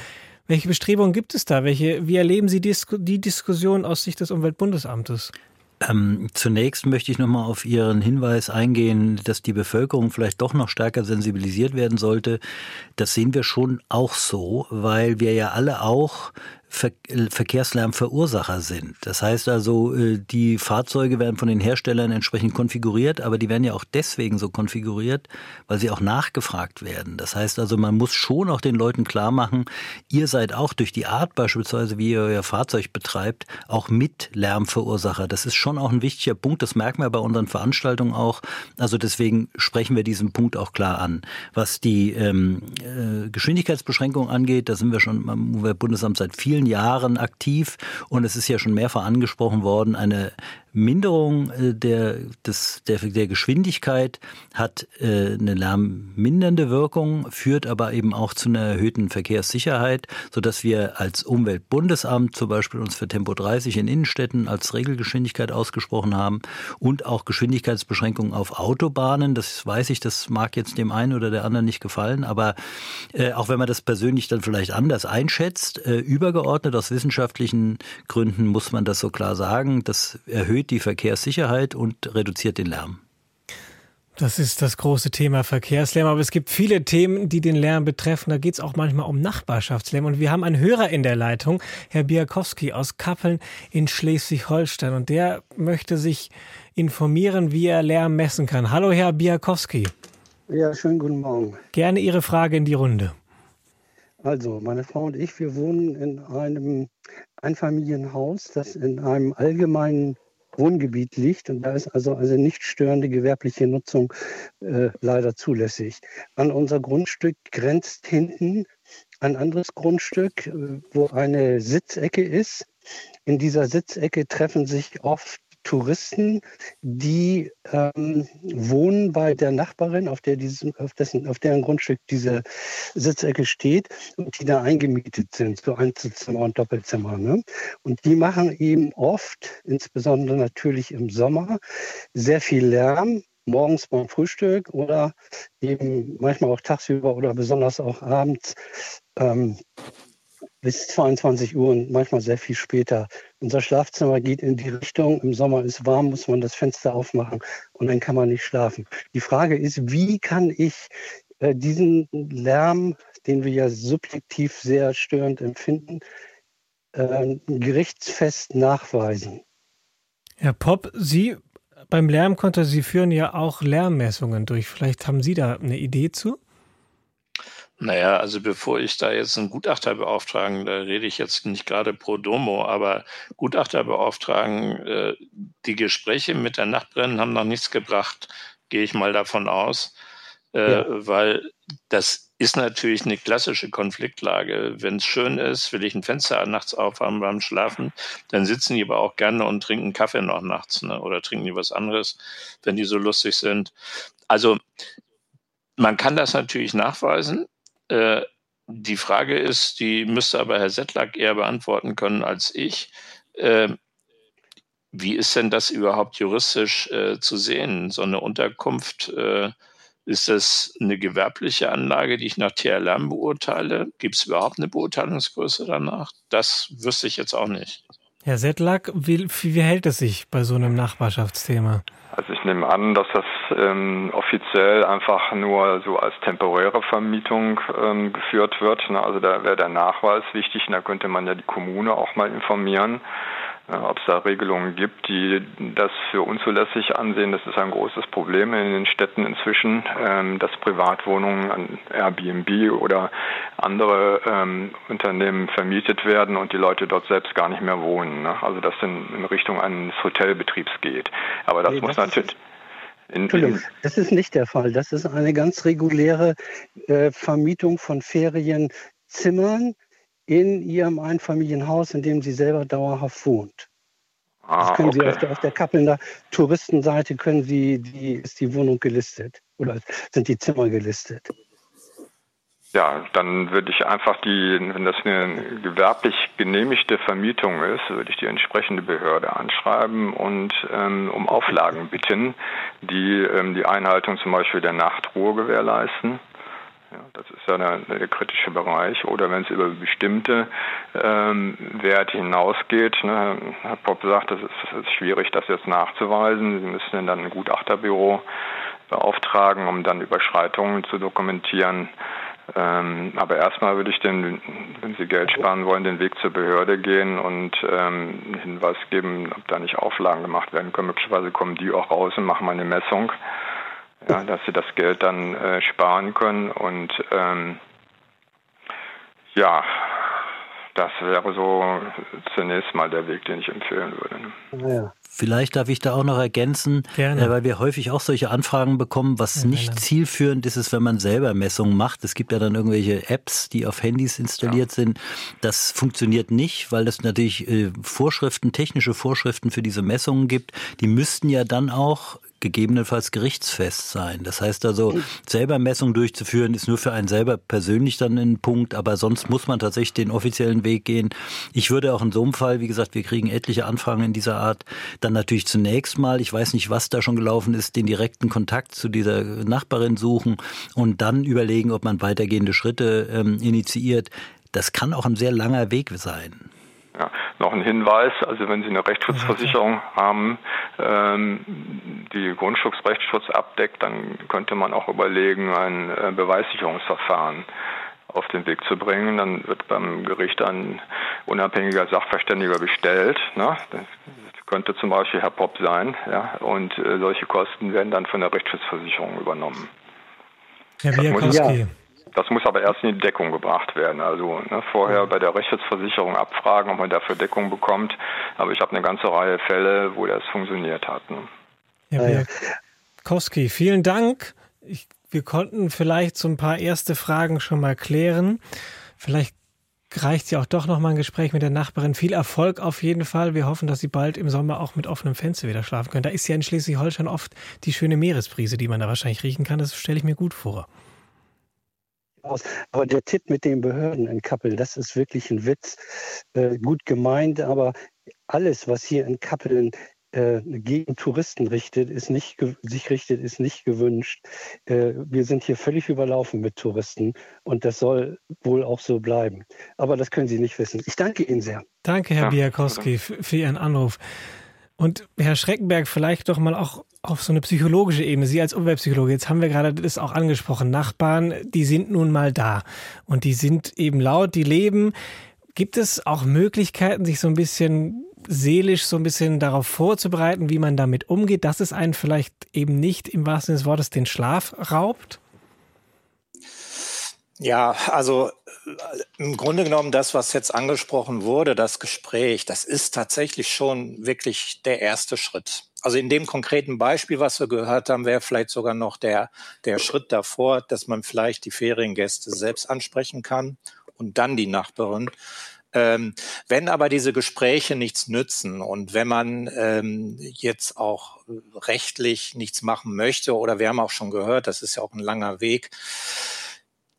Welche Bestrebungen gibt es da? Welche, wie erleben Sie die Diskussion aus Sicht des Umweltbundesamtes? Ähm, zunächst möchte ich nochmal auf Ihren Hinweis eingehen, dass die Bevölkerung vielleicht doch noch stärker sensibilisiert werden sollte. Das sehen wir schon auch so, weil wir ja alle auch Ver Verkehrslärmverursacher sind. Das heißt also, äh, die Fahrzeuge werden von den Herstellern entsprechend konfiguriert, aber die werden ja auch deswegen so konfiguriert, weil sie auch nachgefragt werden. Das heißt also, man muss schon auch den Leuten klar machen, ihr seid auch durch die Art beispielsweise, wie ihr euer Fahrzeug betreibt, auch mit Lärmverursacher. Das ist schon auch ein wichtiger Punkt. Das merken wir bei unseren Veranstaltungen auch. Also deswegen sprechen wir diesen Punkt auch klar an. Was die ähm, äh, Geschwindigkeitsbeschränkung angeht, da sind wir schon beim Bundesamt seit vielen vielen Jahren aktiv. Und es ist ja schon mehrfach angesprochen worden, eine Minderung äh, der, des, der, der Geschwindigkeit hat äh, eine lärmmindernde Wirkung, führt aber eben auch zu einer erhöhten Verkehrssicherheit, sodass wir als Umweltbundesamt zum Beispiel uns für Tempo 30 in Innenstädten als Regelgeschwindigkeit ausgesprochen haben und auch Geschwindigkeitsbeschränkungen auf Autobahnen. Das weiß ich, das mag jetzt dem einen oder der anderen nicht gefallen, aber äh, auch wenn man das persönlich dann vielleicht anders einschätzt, äh, übergeordnet aus wissenschaftlichen Gründen muss man das so klar sagen, das erhöht erhöht die Verkehrssicherheit und reduziert den Lärm. Das ist das große Thema Verkehrslärm, aber es gibt viele Themen, die den Lärm betreffen. Da geht es auch manchmal um Nachbarschaftslärm. Und wir haben einen Hörer in der Leitung, Herr Biakowski aus Kappeln in Schleswig-Holstein. Und der möchte sich informieren, wie er Lärm messen kann. Hallo, Herr Biakowski. Ja, schönen guten Morgen. Gerne Ihre Frage in die Runde. Also, meine Frau und ich, wir wohnen in einem Einfamilienhaus, das in einem allgemeinen Wohngebiet liegt und da ist also also nicht störende gewerbliche Nutzung äh, leider zulässig. An unser Grundstück grenzt hinten ein anderes Grundstück, äh, wo eine Sitzecke ist. In dieser Sitzecke treffen sich oft Touristen, die ähm, wohnen bei der Nachbarin, auf, der diesen, auf, dessen, auf deren Grundstück diese Sitzecke steht und die da eingemietet sind, so Einzelzimmer und Doppelzimmer. Ne? Und die machen eben oft, insbesondere natürlich im Sommer, sehr viel Lärm, morgens beim Frühstück oder eben manchmal auch tagsüber oder besonders auch abends ähm, bis 22 Uhr und manchmal sehr viel später. Unser Schlafzimmer geht in die Richtung, im Sommer ist warm, muss man das Fenster aufmachen und dann kann man nicht schlafen. Die Frage ist, wie kann ich äh, diesen Lärm, den wir ja subjektiv sehr störend empfinden, äh, gerichtsfest nachweisen? Herr Popp, Sie beim Lärmkonto, Sie führen ja auch Lärmmessungen durch. Vielleicht haben Sie da eine Idee zu? Naja, also bevor ich da jetzt einen Gutachter beauftragen, da rede ich jetzt nicht gerade pro domo, aber Gutachter beauftragen, äh, die Gespräche mit der Nachbarin haben noch nichts gebracht, gehe ich mal davon aus. äh, ja. weil das ist natürlich eine klassische Konfliktlage. Wenn es schön ist, will ich ein Fenster nachts aufhaben beim Schlafen, dann sitzen die aber auch gerne und trinken Kaffee noch nachts ne? oder trinken die was anderes, wenn die so lustig sind. Also man kann das natürlich nachweisen. Äh, die Frage ist, die müsste aber Herr Settlack eher beantworten können als ich. Äh, wie ist denn das überhaupt juristisch äh, zu sehen? So eine Unterkunft, äh, ist das eine gewerbliche Anlage, die ich nach TLM beurteile? Gibt es überhaupt eine Beurteilungsgröße danach? Das wüsste ich jetzt auch nicht. Herr Settlack, wie, wie hält es sich bei so einem Nachbarschaftsthema? Also ich nehme an, dass das ähm, offiziell einfach nur so als temporäre Vermietung ähm, geführt wird. Ne? Also da wäre der Nachweis wichtig und da könnte man ja die Kommune auch mal informieren ob es da Regelungen gibt, die das für unzulässig ansehen. Das ist ein großes Problem in den Städten inzwischen, ähm, dass Privatwohnungen an Airbnb oder andere ähm, Unternehmen vermietet werden und die Leute dort selbst gar nicht mehr wohnen. Ne? Also dass in, in Richtung eines Hotelbetriebs geht. Aber das nee, muss das natürlich. In, Entschuldigung, das ist nicht der Fall. Das ist eine ganz reguläre äh, Vermietung von Ferienzimmern in ihrem Einfamilienhaus, in dem sie selber dauerhaft wohnt. Ah, das können okay. Sie auf der, auf der Kappelner Touristenseite können Sie, die, ist die Wohnung gelistet oder sind die Zimmer gelistet. Ja, dann würde ich einfach die, wenn das eine gewerblich genehmigte Vermietung ist, würde ich die entsprechende Behörde anschreiben und ähm, um Auflagen bitten, die ähm, die Einhaltung zum Beispiel der Nachtruhe gewährleisten. Ja, das ist ja der, der, kritische Bereich. Oder wenn es über bestimmte ähm, Werte hinausgeht, ne, Herr Popp sagt, das ist, das ist schwierig, das jetzt nachzuweisen. Sie müssen dann ein Gutachterbüro beauftragen, um dann Überschreitungen zu dokumentieren. Ähm, aber erstmal würde ich den, wenn Sie Geld sparen wollen, den Weg zur Behörde gehen und ähm, einen Hinweis geben, ob da nicht Auflagen gemacht werden können. Möglicherweise kommen die auch raus und machen mal eine Messung ja, dass sie das Geld dann äh, sparen können. Und ähm, ja, das wäre so zunächst mal der Weg, den ich empfehlen würde. Ne? Ja. Vielleicht darf ich da auch noch ergänzen, äh, weil wir häufig auch solche Anfragen bekommen, was ja, nicht zielführend ist, ist, wenn man selber Messungen macht. Es gibt ja dann irgendwelche Apps, die auf Handys installiert ja. sind. Das funktioniert nicht, weil es natürlich äh, Vorschriften, technische Vorschriften für diese Messungen gibt. Die müssten ja dann auch gegebenenfalls gerichtsfest sein. Das heißt also, selber Messungen durchzuführen, ist nur für einen selber persönlich dann ein Punkt, aber sonst muss man tatsächlich den offiziellen Weg gehen. Ich würde auch in so einem Fall, wie gesagt, wir kriegen etliche Anfragen in dieser Art, dann natürlich zunächst mal, ich weiß nicht, was da schon gelaufen ist, den direkten Kontakt zu dieser Nachbarin suchen und dann überlegen, ob man weitergehende Schritte ähm, initiiert. Das kann auch ein sehr langer Weg sein. Ja, noch ein Hinweis, also wenn Sie eine Rechtsschutzversicherung haben, ähm, die Grundstücksrechtsschutz abdeckt, dann könnte man auch überlegen, ein äh, Beweissicherungsverfahren auf den Weg zu bringen. Dann wird beim Gericht ein unabhängiger Sachverständiger bestellt. Ne? Das könnte zum Beispiel Herr Popp sein. Ja? Und äh, solche Kosten werden dann von der Rechtsschutzversicherung übernommen. Herr Wiakowski. Das muss aber erst in die Deckung gebracht werden. Also ne, vorher bei der Rechtsschutzversicherung abfragen, ob man dafür Deckung bekommt. Aber ich habe eine ganze Reihe Fälle, wo das funktioniert hat. Ne? Herr Kowski, vielen Dank. Ich, wir konnten vielleicht so ein paar erste Fragen schon mal klären. Vielleicht reicht ja auch doch noch mal ein Gespräch mit der Nachbarin. Viel Erfolg auf jeden Fall. Wir hoffen, dass Sie bald im Sommer auch mit offenem Fenster wieder schlafen können. Da ist ja in Schleswig-Holstein oft die schöne Meeresbrise, die man da wahrscheinlich riechen kann. Das stelle ich mir gut vor aus. Aber der Tipp mit den Behörden in Kappeln, das ist wirklich ein Witz. Äh, gut gemeint, aber alles, was hier in Kappeln äh, gegen Touristen richtet, ist nicht sich richtet, ist nicht gewünscht. Äh, wir sind hier völlig überlaufen mit Touristen und das soll wohl auch so bleiben. Aber das können Sie nicht wissen. Ich danke Ihnen sehr. Danke, Herr ja. Biakowski, für Ihren Anruf. Und Herr Schreckenberg, vielleicht doch mal auch auf so eine psychologische Ebene. Sie als Umweltpsychologe, jetzt haben wir gerade das auch angesprochen. Nachbarn, die sind nun mal da und die sind eben laut, die leben. Gibt es auch Möglichkeiten, sich so ein bisschen seelisch so ein bisschen darauf vorzubereiten, wie man damit umgeht, dass es einen vielleicht eben nicht im wahrsten Sinne des Wortes den Schlaf raubt? Ja, also äh, im Grunde genommen das, was jetzt angesprochen wurde, das Gespräch, das ist tatsächlich schon wirklich der erste Schritt. Also in dem konkreten Beispiel, was wir gehört haben, wäre vielleicht sogar noch der, der Schritt davor, dass man vielleicht die Feriengäste selbst ansprechen kann und dann die Nachbarin. Ähm, wenn aber diese Gespräche nichts nützen und wenn man ähm, jetzt auch rechtlich nichts machen möchte, oder wir haben auch schon gehört, das ist ja auch ein langer Weg,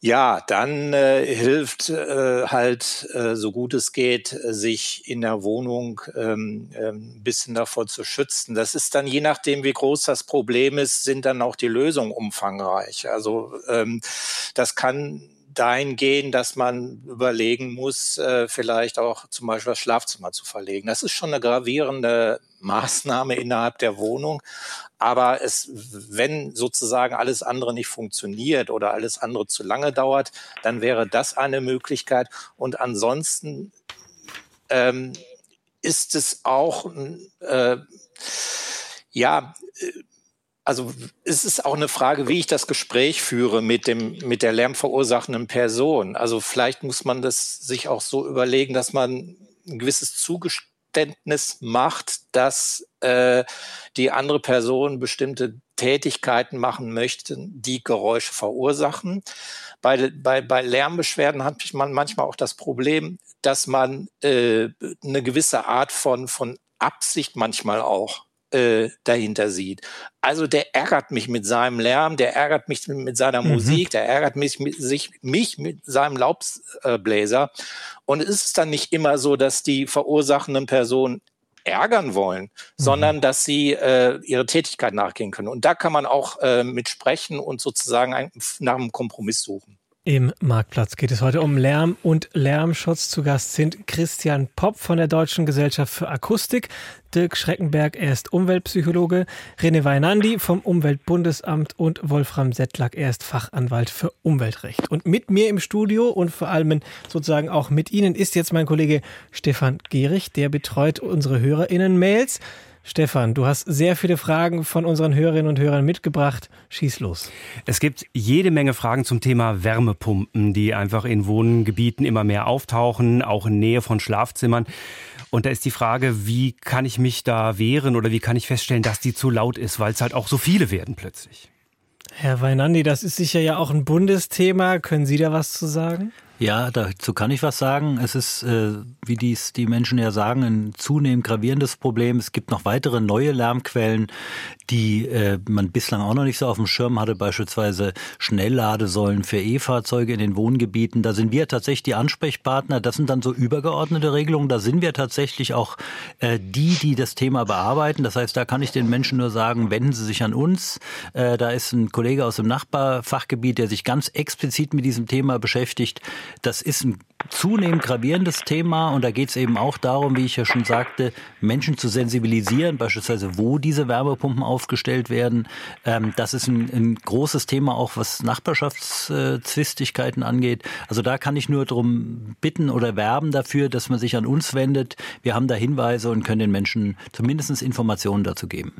ja, dann äh, hilft äh, halt, äh, so gut es geht, sich in der Wohnung ähm, ähm, ein bisschen davor zu schützen. Das ist dann, je nachdem, wie groß das Problem ist, sind dann auch die Lösungen umfangreich. Also ähm, das kann dahin gehen, dass man überlegen muss, äh, vielleicht auch zum Beispiel das Schlafzimmer zu verlegen. Das ist schon eine gravierende Maßnahme innerhalb der Wohnung. Aber es, wenn sozusagen alles andere nicht funktioniert oder alles andere zu lange dauert, dann wäre das eine Möglichkeit. Und ansonsten ähm, ist es auch, äh, ja, äh, also es ist auch eine Frage, wie ich das Gespräch führe mit dem mit der lärmverursachenden Person. Also vielleicht muss man das sich auch so überlegen, dass man ein gewisses Zugeständnis macht, dass äh, die andere Person bestimmte Tätigkeiten machen möchte, die Geräusche verursachen. Bei, bei, bei Lärmbeschwerden hat man manchmal auch das Problem, dass man äh, eine gewisse Art von, von Absicht manchmal auch äh, dahinter sieht. Also der ärgert mich mit seinem Lärm, der ärgert mich mit seiner mhm. Musik, der ärgert mich mit, sich, mich mit seinem Laubsbläser. Und es ist dann nicht immer so, dass die verursachenden Personen ärgern wollen, mhm. sondern dass sie äh, ihre Tätigkeit nachgehen können. Und da kann man auch äh, mit sprechen und sozusagen ein, nach einem Kompromiss suchen. Im Marktplatz geht es heute um Lärm und Lärmschutz. Zu Gast sind Christian Popp von der Deutschen Gesellschaft für Akustik, Dirk Schreckenberg, er ist Umweltpsychologe, René Weinandi vom Umweltbundesamt und Wolfram Settlack, er ist Fachanwalt für Umweltrecht. Und mit mir im Studio und vor allem sozusagen auch mit Ihnen ist jetzt mein Kollege Stefan Gehrig, der betreut unsere HörerInnen-Mails. Stefan, du hast sehr viele Fragen von unseren Hörerinnen und Hörern mitgebracht. Schieß los. Es gibt jede Menge Fragen zum Thema Wärmepumpen, die einfach in Wohngebieten immer mehr auftauchen, auch in Nähe von Schlafzimmern. Und da ist die Frage, wie kann ich mich da wehren oder wie kann ich feststellen, dass die zu laut ist, weil es halt auch so viele werden plötzlich. Herr Weinandi, das ist sicher ja auch ein Bundesthema. Können Sie da was zu sagen? Ja, dazu kann ich was sagen. Es ist, äh, wie dies die Menschen ja sagen, ein zunehmend gravierendes Problem. Es gibt noch weitere neue Lärmquellen, die äh, man bislang auch noch nicht so auf dem Schirm hatte, beispielsweise Schnellladesäulen für E-Fahrzeuge in den Wohngebieten. Da sind wir tatsächlich die Ansprechpartner. Das sind dann so übergeordnete Regelungen. Da sind wir tatsächlich auch äh, die, die das Thema bearbeiten. Das heißt, da kann ich den Menschen nur sagen, wenden Sie sich an uns. Äh, da ist ein Kollege aus dem Nachbarfachgebiet, der sich ganz explizit mit diesem Thema beschäftigt. Das ist ein zunehmend gravierendes Thema und da geht es eben auch darum, wie ich ja schon sagte, Menschen zu sensibilisieren, beispielsweise wo diese Wärmepumpen aufgestellt werden. Ähm, das ist ein, ein, großes Thema auch, was Nachbarschaftszwistigkeiten angeht. Also da kann ich nur darum bitten oder werben dafür, dass man sich an uns wendet. Wir haben da Hinweise und können den Menschen zumindest Informationen dazu geben.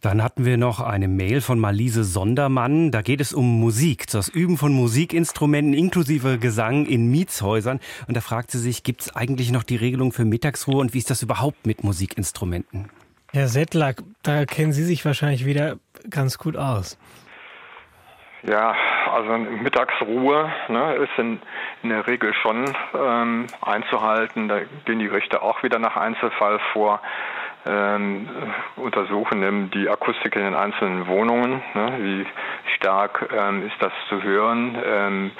Dann hatten wir noch eine Mail von Malise Sondermann. Da geht es um Musik, das Üben von Musikinstrumenten inklusive Gesang in Mietshäusern. Und da fragt sie sich, gibt es eigentlich noch die Regelung für Mittagsruhe und wie ist das überhaupt mit Musikinstrumenten? Herr Settlack, da kennen Sie sich wahrscheinlich wieder ganz gut aus. Ja, also Mittagsruhe ne, ist in, in, der Regel schon ähm, einzuhalten. Da gehen die Richter auch wieder nach Einzelfall vor ähm, untersuchen die Akustik in den einzelnen Wohnungen. Ne? Wie stark ähm, ist das zu hören? Ähm,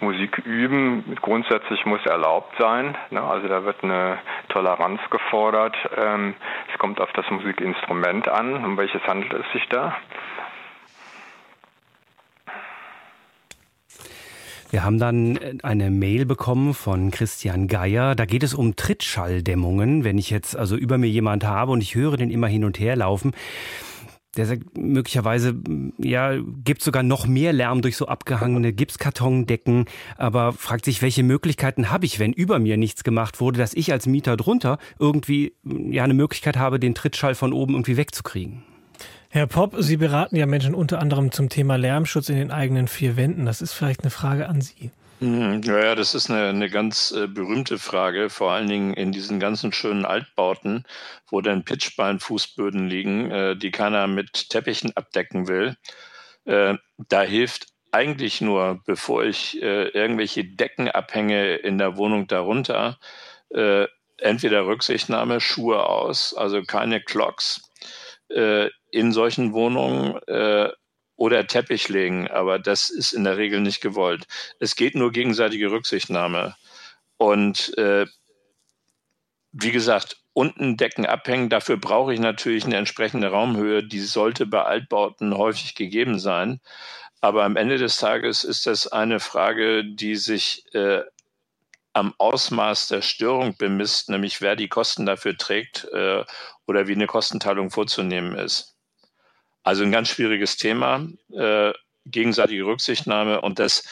Musik üben grundsätzlich muss erlaubt sein. Ne? Also da wird eine Toleranz gefordert. Ähm, es kommt auf das Musikinstrument an. Um welches handelt es sich da? Wir haben dann äh, eine Mail bekommen von Christian Geier. Da geht es um Trittschalldämmungen. Wenn ich jetzt also über mir jemand habe und ich höre den immer hin und her laufen, der sagt, möglicherweise, ja, gibt sogar noch mehr Lärm durch so abgehangene Gipskartondecken, aber fragt sich, welche Möglichkeiten habe ich, wenn über mir nichts gemacht wurde, dass ich als Mieter drunter irgendwie, ja, eine Möglichkeit habe, den Trittschall von oben irgendwie wegzukriegen? Herr Popp, Sie beraten ja Menschen unter anderem zum Thema Lärmschutz in den eigenen vier Wänden. Das ist vielleicht eine Frage an Sie. Hm, ja, das ist eine, eine ganz äh, berühmte Frage, vor allen Dingen in diesen ganzen schönen Altbauten, wo dann Pitchbeinfußböden liegen, äh, die keiner mit Teppichen abdecken will. Äh, da hilft eigentlich nur, bevor ich äh, irgendwelche Decken abhänge in der Wohnung darunter, äh, entweder Rücksichtnahme, Schuhe aus, also keine Clocks äh, in solchen Wohnungen äh, oder Teppich legen, aber das ist in der Regel nicht gewollt. Es geht nur gegenseitige Rücksichtnahme. Und äh, wie gesagt, unten Decken abhängen, dafür brauche ich natürlich eine entsprechende Raumhöhe, die sollte bei Altbauten häufig gegeben sein. Aber am Ende des Tages ist das eine Frage, die sich äh, am Ausmaß der Störung bemisst, nämlich wer die Kosten dafür trägt äh, oder wie eine Kostenteilung vorzunehmen ist. Also ein ganz schwieriges Thema, äh, gegenseitige Rücksichtnahme. Und das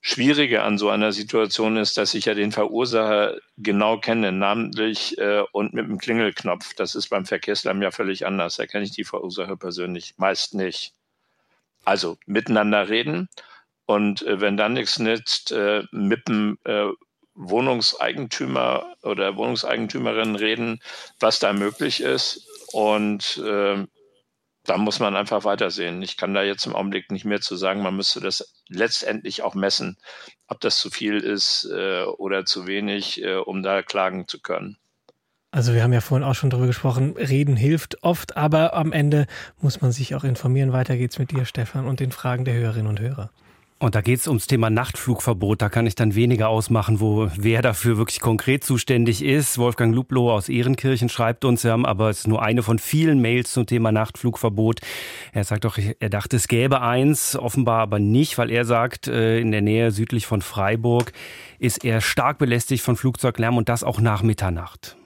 Schwierige an so einer Situation ist, dass ich ja den Verursacher genau kenne, namentlich äh, und mit dem Klingelknopf. Das ist beim Verkehrslärm ja völlig anders. Da kenne ich die Verursacher persönlich meist nicht. Also miteinander reden und äh, wenn dann nichts nützt, äh, mit dem äh, Wohnungseigentümer oder Wohnungseigentümerin reden, was da möglich ist. Und äh, da muss man einfach weitersehen. Ich kann da jetzt im Augenblick nicht mehr zu sagen. Man müsste das letztendlich auch messen, ob das zu viel ist äh, oder zu wenig, äh, um da klagen zu können. Also wir haben ja vorhin auch schon darüber gesprochen, reden hilft oft, aber am Ende muss man sich auch informieren. Weiter geht's mit dir, Stefan, und den Fragen der Hörerinnen und Hörer. Und da geht es ums Thema Nachtflugverbot. Da kann ich dann weniger ausmachen, wo wer dafür wirklich konkret zuständig ist. Wolfgang Lublow aus Ehrenkirchen schreibt uns, wir haben aber es ist nur eine von vielen Mails zum Thema Nachtflugverbot. Er sagt doch, er dachte, es gäbe eins, offenbar aber nicht, weil er sagt, äh, in der Nähe südlich von Freiburg ist er stark belästigt von Flugzeuglärm und das auch nach Mitternacht.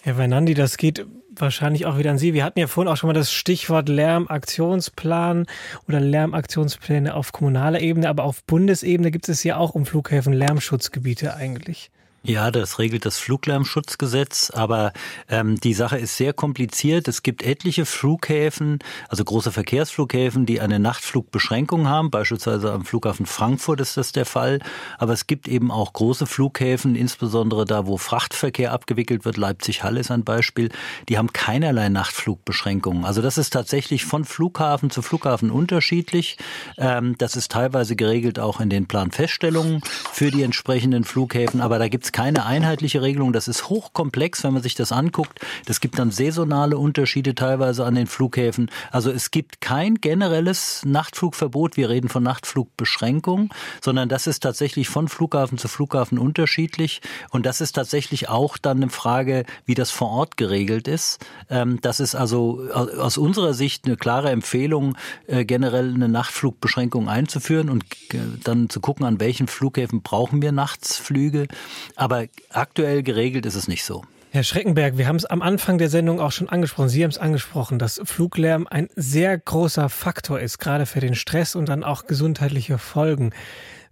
Herr Fernandi, das geht wahrscheinlich auch wieder an Sie. Wir hatten ja vorhin auch schon mal das Stichwort Lärmaktionsplan oder Lärmaktionspläne auf kommunaler Ebene, aber auf Bundesebene gibt es ja auch um Flughäfen Lärmschutzgebiete eigentlich. Ja, das regelt das Fluglärmschutzgesetz, aber ähm, die Sache ist sehr kompliziert. Es gibt etliche Flughäfen, also große Verkehrsflughäfen, die eine Nachtflugbeschränkung haben. Beispielsweise am Flughafen Frankfurt ist das der Fall. Aber es gibt eben auch große Flughäfen, insbesondere da, wo Frachtverkehr abgewickelt wird. Leipzig-Hall ist ein Beispiel. Die haben keinerlei Nachtflugbeschränkungen. Also das ist tatsächlich von Flughafen zu Flughafen unterschiedlich. Ähm, das ist teilweise geregelt auch in den Planfeststellungen für die entsprechenden Flughäfen. Aber da gibt es keine einheitliche Regelung. Das ist hochkomplex, wenn man sich das anguckt. Das gibt dann saisonale Unterschiede teilweise an den Flughäfen. Also es gibt kein generelles Nachtflugverbot. Wir reden von Nachtflugbeschränkung, sondern das ist tatsächlich von Flughafen zu Flughafen unterschiedlich. Und das ist tatsächlich auch dann eine Frage, wie das vor Ort geregelt ist. Ähm, das ist also aus unserer Sicht eine klare Empfehlung, äh, generell eine Nachtflugbeschränkung einzuführen und äh, dann zu gucken, an welchen Flughäfen brauchen wir Nachtsflüge. Aber aktuell geregelt ist es nicht so. Herr Schreckenberg, wir haben es am Anfang der Sendung auch schon angesprochen. Sie haben es angesprochen, dass Fluglärm ein sehr großer Faktor ist, gerade für den Stress und dann auch gesundheitliche Folgen.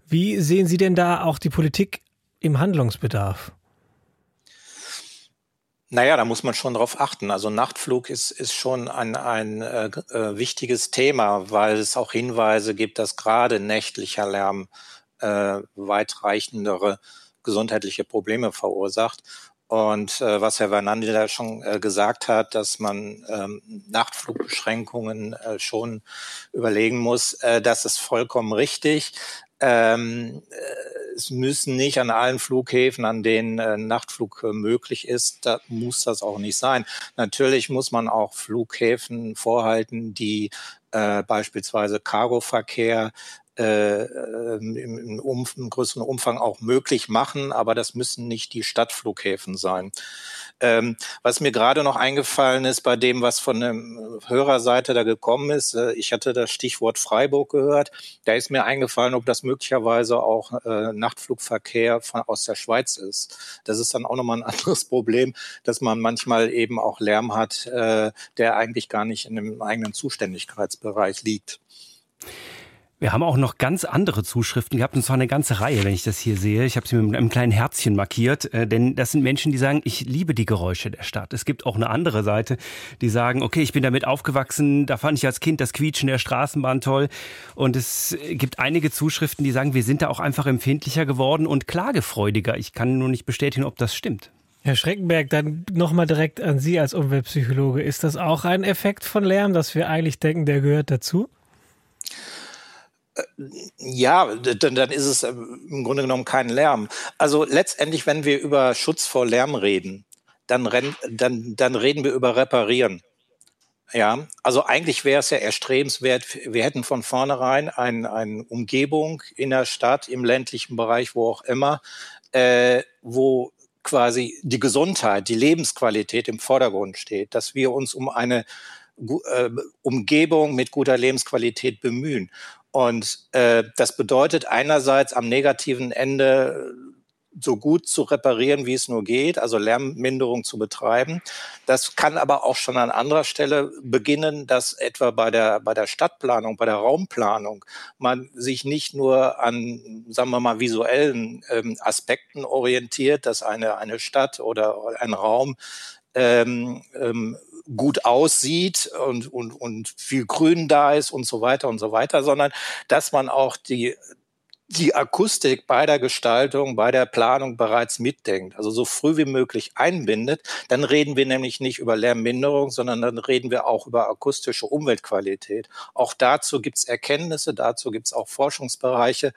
Wie sehen Sie denn da auch die Politik im Handlungsbedarf? Naja, da muss man schon drauf achten. Also Nachtflug ist, ist schon ein, ein äh, äh wichtiges Thema, weil es auch Hinweise gibt, dass gerade nächtlicher Lärm äh, weitreichendere gesundheitliche Probleme verursacht. Und äh, was Herr Vernandi da schon äh, gesagt hat, dass man ähm, Nachtflugbeschränkungen äh, schon überlegen muss, äh, das ist vollkommen richtig. Ähm, äh, es müssen nicht an allen Flughäfen, an denen äh, Nachtflug äh, möglich ist, da muss das auch nicht sein. Natürlich muss man auch Flughäfen vorhalten, die äh, beispielsweise Cargoverkehr äh, ähm, im, im, um, im größeren Umfang auch möglich machen, aber das müssen nicht die Stadtflughäfen sein. Ähm, was mir gerade noch eingefallen ist bei dem, was von der Hörerseite da gekommen ist, äh, ich hatte das Stichwort Freiburg gehört, da ist mir eingefallen, ob das möglicherweise auch äh, Nachtflugverkehr von, aus der Schweiz ist. Das ist dann auch nochmal ein <laughs> anderes Problem, dass man manchmal eben auch Lärm hat, äh, der eigentlich gar nicht in dem eigenen Zuständigkeitsbereich liegt. Wir haben auch noch ganz andere Zuschriften gehabt, und zwar eine ganze Reihe, wenn ich das hier sehe. Ich habe sie mit einem kleinen Herzchen markiert, äh, denn das sind Menschen, die sagen, ich liebe die Geräusche der Stadt. Es gibt auch eine andere Seite, die sagen, okay, ich bin damit aufgewachsen, da fand ich als Kind das Quietschen der Straßenbahn toll. Und es gibt einige Zuschriften, die sagen, wir sind da auch einfach empfindlicher geworden und klagefreudiger. Ich kann nur nicht bestätigen, ob das stimmt. Herr Schreckenberg, dann nochmal direkt an Sie als Umweltpsychologe. Ist das auch ein Effekt von Lärm, dass wir eigentlich denken, der gehört dazu? Ja, dann, ist es ähm, im Grunde genommen kein Lärm. Also letztendlich, wenn wir über Schutz vor Lärm reden, dann, dann, dann reden wir über Reparieren. Ja, also eigentlich wäre es ja erstrebenswert, wir hätten von vornherein eine ein Umgebung in der Stadt, im ländlichen Bereich, wo auch immer, äh, wo quasi die Gesundheit, die Lebensqualität im Vordergrund steht, dass wir uns um eine äh, Umgebung mit guter Lebensqualität bemühen. Und äh, das bedeutet einerseits am negativen Ende so gut zu reparieren, wie es nur geht, also Lärmminderung zu betreiben. Das kann aber auch schon an anderer Stelle beginnen, dass etwa bei der, bei der Stadtplanung, bei der Raumplanung man sich nicht nur an, sagen wir mal, visuellen ähm, Aspekten orientiert, dass eine, eine Stadt oder ein Raum ähm, ähm, gut aussieht und, und, und viel Grün da ist und so weiter und so weiter, sondern dass man auch die, die Akustik bei der Gestaltung, bei der Planung bereits mitdenkt, also so früh wie möglich einbindet, dann reden wir nämlich nicht über Lärmminderung, sondern dann reden wir auch über akustische Umweltqualität. Auch dazu gibt es Erkenntnisse, dazu gibt es auch Forschungsbereiche,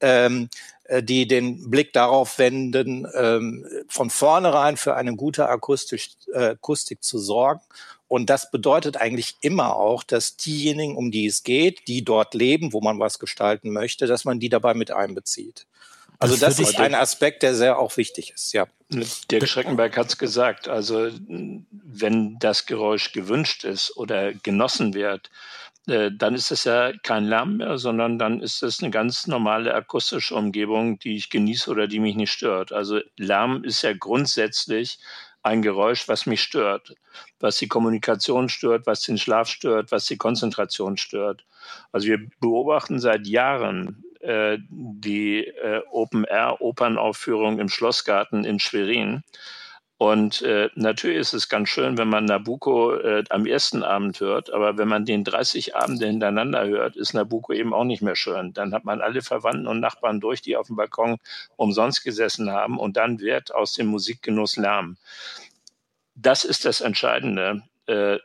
ähm, äh, die den Blick darauf wenden, ähm, von vornherein für eine gute Akustisch, äh, Akustik zu sorgen. Und das bedeutet eigentlich immer auch, dass diejenigen, um die es geht, die dort leben, wo man was gestalten möchte, dass man die dabei mit einbezieht. Also das, das ist ein Aspekt, der sehr auch wichtig ist, ja. Dirk Schreckenberg hat es gesagt. Also wenn das Geräusch gewünscht ist oder genossen wird, äh, dann ist es ja kein Lärm mehr, sondern dann ist es eine ganz normale akustische Umgebung, die ich genieße oder die mich nicht stört. Also Lärm ist ja grundsätzlich ein Geräusch, was mich stört, was die Kommunikation stört, was den Schlaf stört, was die Konzentration stört. Also wir beobachten seit Jahren äh, die äh, Open-Air-Opernaufführung im Schlossgarten in Schwerin. Und äh, natürlich ist es ganz schön, wenn man Nabucco äh, am ersten Abend hört, aber wenn man den 30 Abende hintereinander hört, ist Nabucco eben auch nicht mehr schön. Dann hat man alle Verwandten und Nachbarn durch, die auf dem Balkon umsonst gesessen haben und dann wird aus dem Musikgenuss Lärm. Das ist das Entscheidende, äh,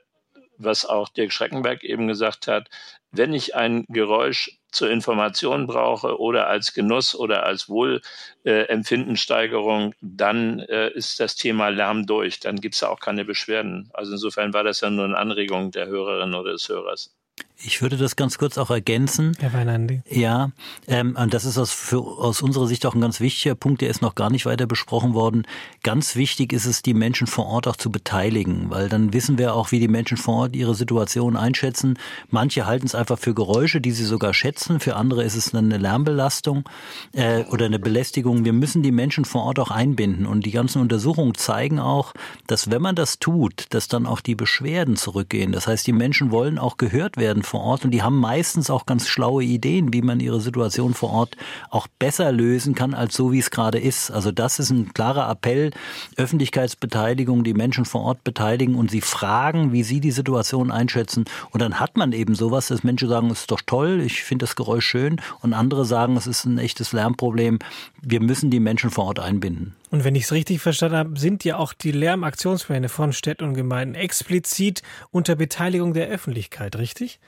was auch Dirk Schreckenberg eben gesagt hat. Wenn ich ein Geräusch zur Information brauche oder als Genuss oder als Wohlempfindensteigerung, dann äh, ist das Thema Lärm durch. Dann gibt es auch keine Beschwerden. Also insofern war das ja nur eine Anregung der Hörerin oder des Hörers. Ich würde das ganz kurz auch ergänzen. Herr Weinandi. Ja, ähm, und das ist aus, für, aus unserer Sicht auch ein ganz wichtiger Punkt, der ist noch gar nicht weiter besprochen worden. Ganz wichtig ist es, die Menschen vor Ort auch zu beteiligen, weil dann wissen wir auch, wie die Menschen vor Ort ihre Situation einschätzen. Manche halten es einfach für Geräusche, die sie sogar schätzen, für andere ist es eine Lärmbelastung äh, oder eine Belästigung. Wir müssen die Menschen vor Ort auch einbinden und die ganzen Untersuchungen zeigen auch, dass wenn man das tut, dass dann auch die Beschwerden zurückgehen. Das heißt, die Menschen wollen auch gehört werden vor Ort und die haben meistens auch ganz schlaue Ideen, wie man ihre Situation vor Ort auch besser lösen kann, als so wie es gerade ist. Also das ist ein klarer Appell, Öffentlichkeitsbeteiligung, die Menschen vor Ort beteiligen und sie fragen, wie sie die Situation einschätzen. Und dann hat man eben sowas, dass Menschen sagen, es ist doch toll, ich finde das Geräusch schön und andere sagen, es ist ein echtes Lärmproblem. Wir müssen die Menschen vor Ort einbinden. Und wenn ich es richtig verstanden habe, sind ja auch die Lärmaktionspläne von Städten und Gemeinden explizit unter Beteiligung der Öffentlichkeit, richtig?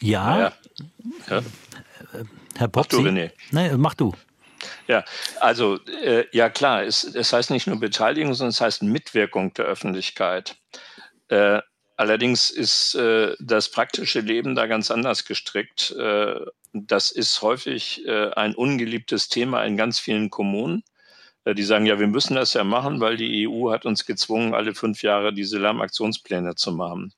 Ja. ja. ja. Herr Popsi. Mach du, René. Nein, mach du. Ja, also äh, ja klar, es, es heißt nicht nur Beteiligung, sondern es heißt Mitwirkung der Öffentlichkeit. Äh, allerdings ist äh, das praktische Leben da ganz anders gestrickt. Äh, das ist häufig äh, ein ungeliebtes Thema in ganz vielen Kommunen. Äh, die sagen, ja, wir müssen das ja machen, weil die EU hat uns gezwungen, alle fünf Jahre diese Lärmaktionspläne zu machen.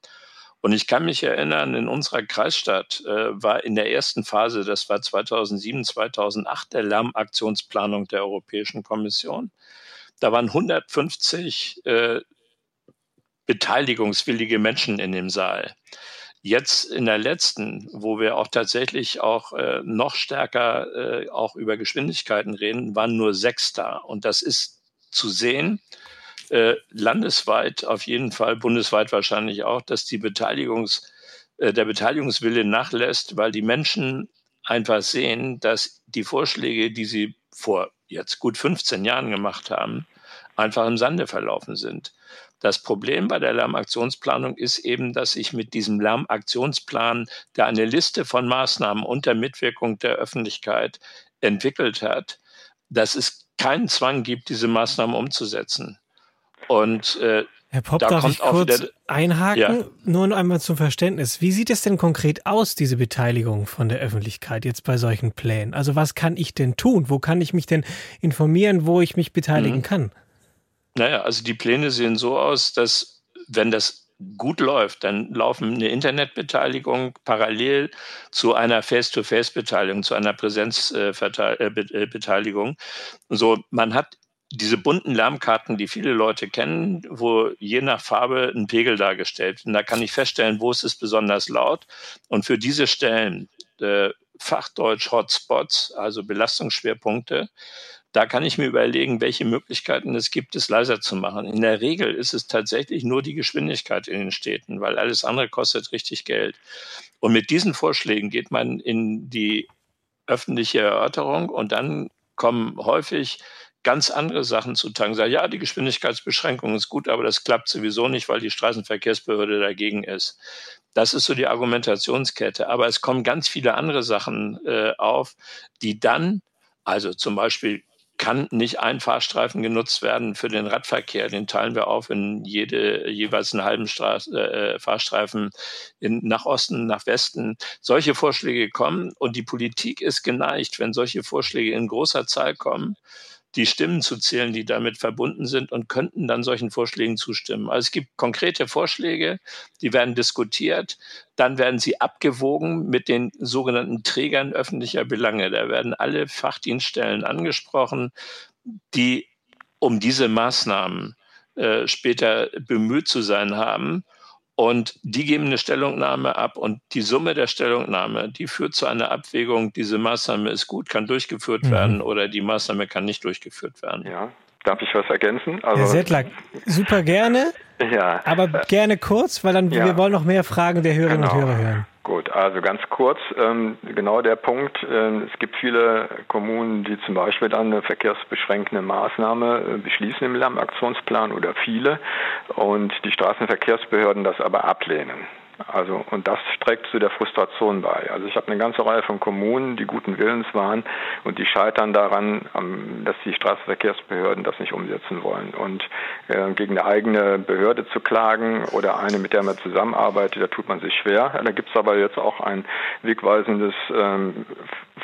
Und ich kann mich erinnern, in unserer Kreisstadt äh, war in der ersten Phase, das war 2007, 2008, der Lärmaktionsplanung der Europäischen Kommission. Da waren 150 äh, beteiligungswillige Menschen in dem Saal. Jetzt in der letzten, wo wir auch tatsächlich auch äh, noch stärker äh, auch über Geschwindigkeiten reden, waren nur sechs da. Und das ist zu sehen, äh, landesweit auf jeden Fall, bundesweit wahrscheinlich auch, dass die Beteiligungs, äh, der Beteiligungswille nachlässt, weil die Menschen einfach sehen, dass die Vorschläge, die sie vor jetzt gut 15 Jahren gemacht haben, einfach im Sande verlaufen sind. Das Problem bei der Lärmaktionsplanung ist eben, dass ich mit diesem Lärmaktionsplan, der eine Liste von Maßnahmen unter Mitwirkung der Öffentlichkeit entwickelt hat, dass es keinen Zwang gibt, diese Maßnahmen umzusetzen. Und äh, Herr Popp, da darf ich kurz wieder, einhaken? Ja. Nur einmal zum Verständnis. Wie sieht es denn konkret aus, diese Beteiligung von der Öffentlichkeit jetzt bei solchen Plänen? Also was kann ich denn tun? Wo kann ich mich denn informieren, wo ich mich beteiligen mhm. kann? Naja, also die Pläne sehen so aus, dass wenn das gut läuft, dann laufen eine Internetbeteiligung parallel zu einer Face-to-Face-Beteiligung, zu einer Präsenzbeteiligung. Äh, äh, so, man hat diese bunten Lärmkarten, die viele Leute kennen, wo je nach Farbe ein Pegel dargestellt wird. Und da kann ich feststellen, wo ist es besonders laut. Und für diese Stellen, äh, Fachdeutsch Hotspots, also Belastungsschwerpunkte, da kann ich mir überlegen, welche Möglichkeiten es gibt, es leiser zu machen. In der Regel ist es tatsächlich nur die Geschwindigkeit in den Städten, weil alles andere kostet richtig Geld. Und mit diesen Vorschlägen geht man in die öffentliche Erörterung und dann kommen häufig ganz andere Sachen zu. Sagen, ja, die Geschwindigkeitsbeschränkung ist gut, aber das klappt sowieso nicht, weil die Straßenverkehrsbehörde dagegen ist. Das ist so die Argumentationskette. Aber es kommen ganz viele andere Sachen äh, auf, die dann, also zum Beispiel kann nicht ein Fahrstreifen genutzt werden für den Radverkehr. Den teilen wir auf in jede, jeweils einen halben Straß, äh, Fahrstreifen in, nach Osten, nach Westen. Solche Vorschläge kommen und die Politik ist geneigt, wenn solche Vorschläge in großer Zahl kommen, die Stimmen zu zählen, die damit verbunden sind und könnten dann solchen Vorschlägen zustimmen. Also es gibt konkrete Vorschläge, die werden diskutiert, dann werden sie abgewogen mit den sogenannten Trägern öffentlicher Belange. Da werden alle Fachdienststellen angesprochen, die um diese Maßnahmen äh, später bemüht zu sein haben und die geben eine Stellungnahme ab und die Summe der Stellungnahme, die führt zu einer Abwägung, diese Maßnahme ist gut, kann durchgeführt mhm. werden oder die Maßnahme kann nicht durchgeführt werden. Ja, darf ich was ergänzen? Also, Herr Settler, super gerne, <laughs> ja. aber gerne kurz, weil dann ja. wir wollen noch mehr Fragen der Hörerinnen genau. und Hörer hören. Gut, also ganz kurz, ähm, genau der Punkt. Äh, es gibt viele Kommunen, die zum Beispiel dann eine verkehrsbeschränkende Maßnahme äh, beschließen im Lärmaktionsplan oder viele und die Straßenverkehrsbehörden das aber ablehnen. Also, und das trägt zu der Frustration bei. Also ich habe eine ganze Reihe von Kommunen, die guten Willens waren und die scheitern daran, dass die Straßenverkehrsbehörden das nicht umsetzen wollen. Und äh, gegen eine eigene Behörde zu klagen oder eine, mit der man zusammenarbeitet, da tut man sich schwer. Da gibt es aber jetzt auch ein wegweisendes ähm,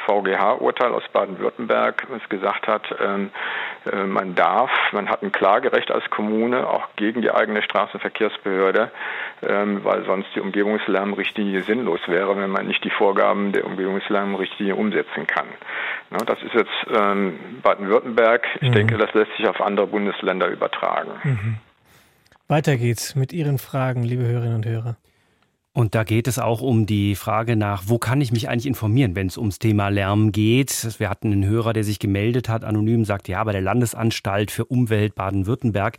VGH-Urteil aus Baden-Württemberg, das gesagt hat, ähm, äh, man darf, man hat ein Klagerecht als Kommune auch gegen die eigene Straßenverkehrsbehörde, ähm, weil sonst die Umgebungslärmrichtlinie sinnlos wäre, wenn man nicht die Vorgaben der Umgebungslärmrichtlinie umsetzen kann. Das ist jetzt ähm, Baden-Württemberg. Ich mhm. denke, das lässt sich auf andere Bundesländer übertragen. Mhm. Weiter geht's mit Ihren Fragen, liebe Hörerinnen und Hörer. Und da geht es auch um die Frage nach, wo kann ich mich eigentlich informieren, wenn es ums Thema Lärm geht. Wir hatten einen Hörer, der sich gemeldet hat, anonym sagt, ja, bei der Landesanstalt für Umwelt Baden-Württemberg,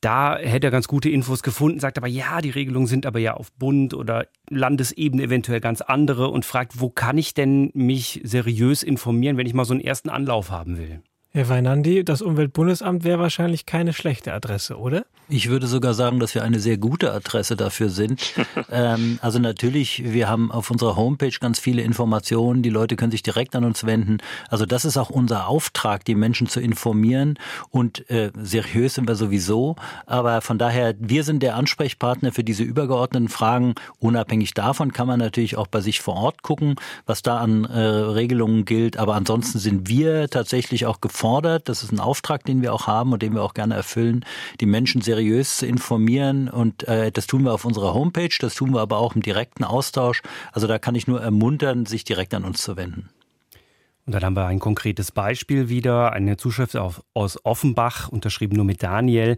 da hätte er ganz gute Infos gefunden, sagt aber, ja, die Regelungen sind aber ja auf Bund oder Landesebene eventuell ganz andere und fragt, wo kann ich denn mich seriös informieren, wenn ich mal so einen ersten Anlauf haben will? Herr Weinandi, das Umweltbundesamt wäre wahrscheinlich keine schlechte Adresse, oder? Ich würde sogar sagen, dass wir eine sehr gute Adresse dafür sind. <laughs> ähm, also natürlich, wir haben auf unserer Homepage ganz viele Informationen. Die Leute können sich direkt an uns wenden. Also das ist auch unser Auftrag, die Menschen zu informieren. Und äh, seriös sind wir sowieso. Aber von daher, wir sind der Ansprechpartner für diese übergeordneten Fragen. Unabhängig davon kann man natürlich auch bei sich vor Ort gucken, was da an äh, Regelungen gilt. Aber ansonsten sind wir tatsächlich auch gefordert, gefordert, das ist ein Auftrag, den wir auch haben und den wir auch gerne erfüllen, die Menschen seriös zu informieren und äh, das tun wir auf unserer Homepage, das tun wir aber auch im direkten Austausch. Also da kann ich nur ermuntern, sich direkt an uns zu wenden. Und dann haben wir ein konkretes Beispiel wieder, eine Zuschrift aus Offenbach, unterschrieben nur mit Daniel.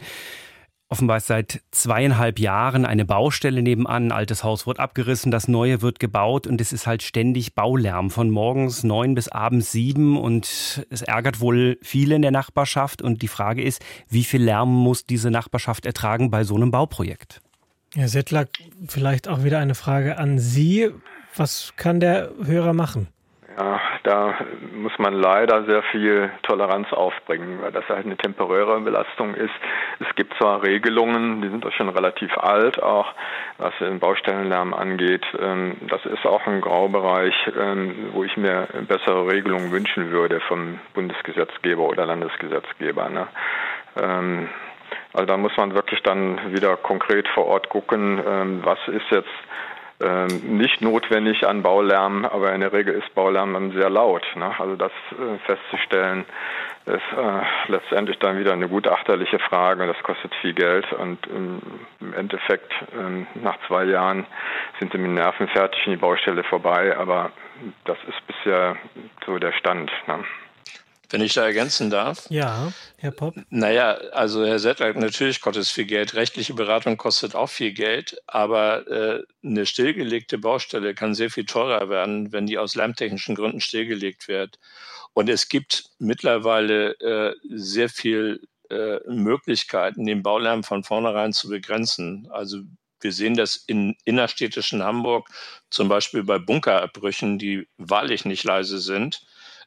Offenbar ist seit zweieinhalb Jahren eine Baustelle nebenan. Ein altes Haus wird abgerissen, das neue wird gebaut und es ist halt ständig Baulärm von morgens neun bis abends sieben und es ärgert wohl viele in der Nachbarschaft. Und die Frage ist, wie viel Lärm muss diese Nachbarschaft ertragen bei so einem Bauprojekt? Herr Settler, vielleicht auch wieder eine Frage an Sie. Was kann der Hörer machen? Ja, da muss man leider sehr viel Toleranz aufbringen, weil das halt eine temporäre Belastung ist. Es gibt zwar Regelungen, die sind auch schon relativ alt, auch was den Baustellenlärm angeht. Ähm, das ist auch ein Graubereich, ähm, wo ich mir bessere Regelungen wünschen würde vom Bundesgesetzgeber oder Landesgesetzgeber. Ne? Ähm, also da muss man wirklich dann wieder konkret vor Ort gucken, was ist jetzt nicht notwendig an Baulärm, aber in der Regel ist Baulärm dann sehr laut. Ne? Also das äh, festzustellen, ist äh, letztendlich dann wieder eine gutachterliche Frage. Das kostet viel Geld und ähm, im Endeffekt ähm, nach zwei Jahren sind sie mit Nerven fertig und die Baustelle vorbei. Aber das ist bisher so der Stand. Ne? Wenn ich da ergänzen darf? Ja, Herr Popp. Naja, also Herr Settler, natürlich kostet es viel Geld. Rechtliche Beratung kostet auch viel Geld, aber äh, eine stillgelegte Baustelle kann sehr viel teurer werden, wenn die aus lärmtechnischen Gründen stillgelegt wird. Und es gibt mittlerweile äh, sehr viel äh, Möglichkeiten, den Baulärm von vornherein zu begrenzen. Also wir sehen das in innerstädtischen Hamburg, zum Beispiel bei Bunkerabbrüchen, die wahrlich nicht leise sind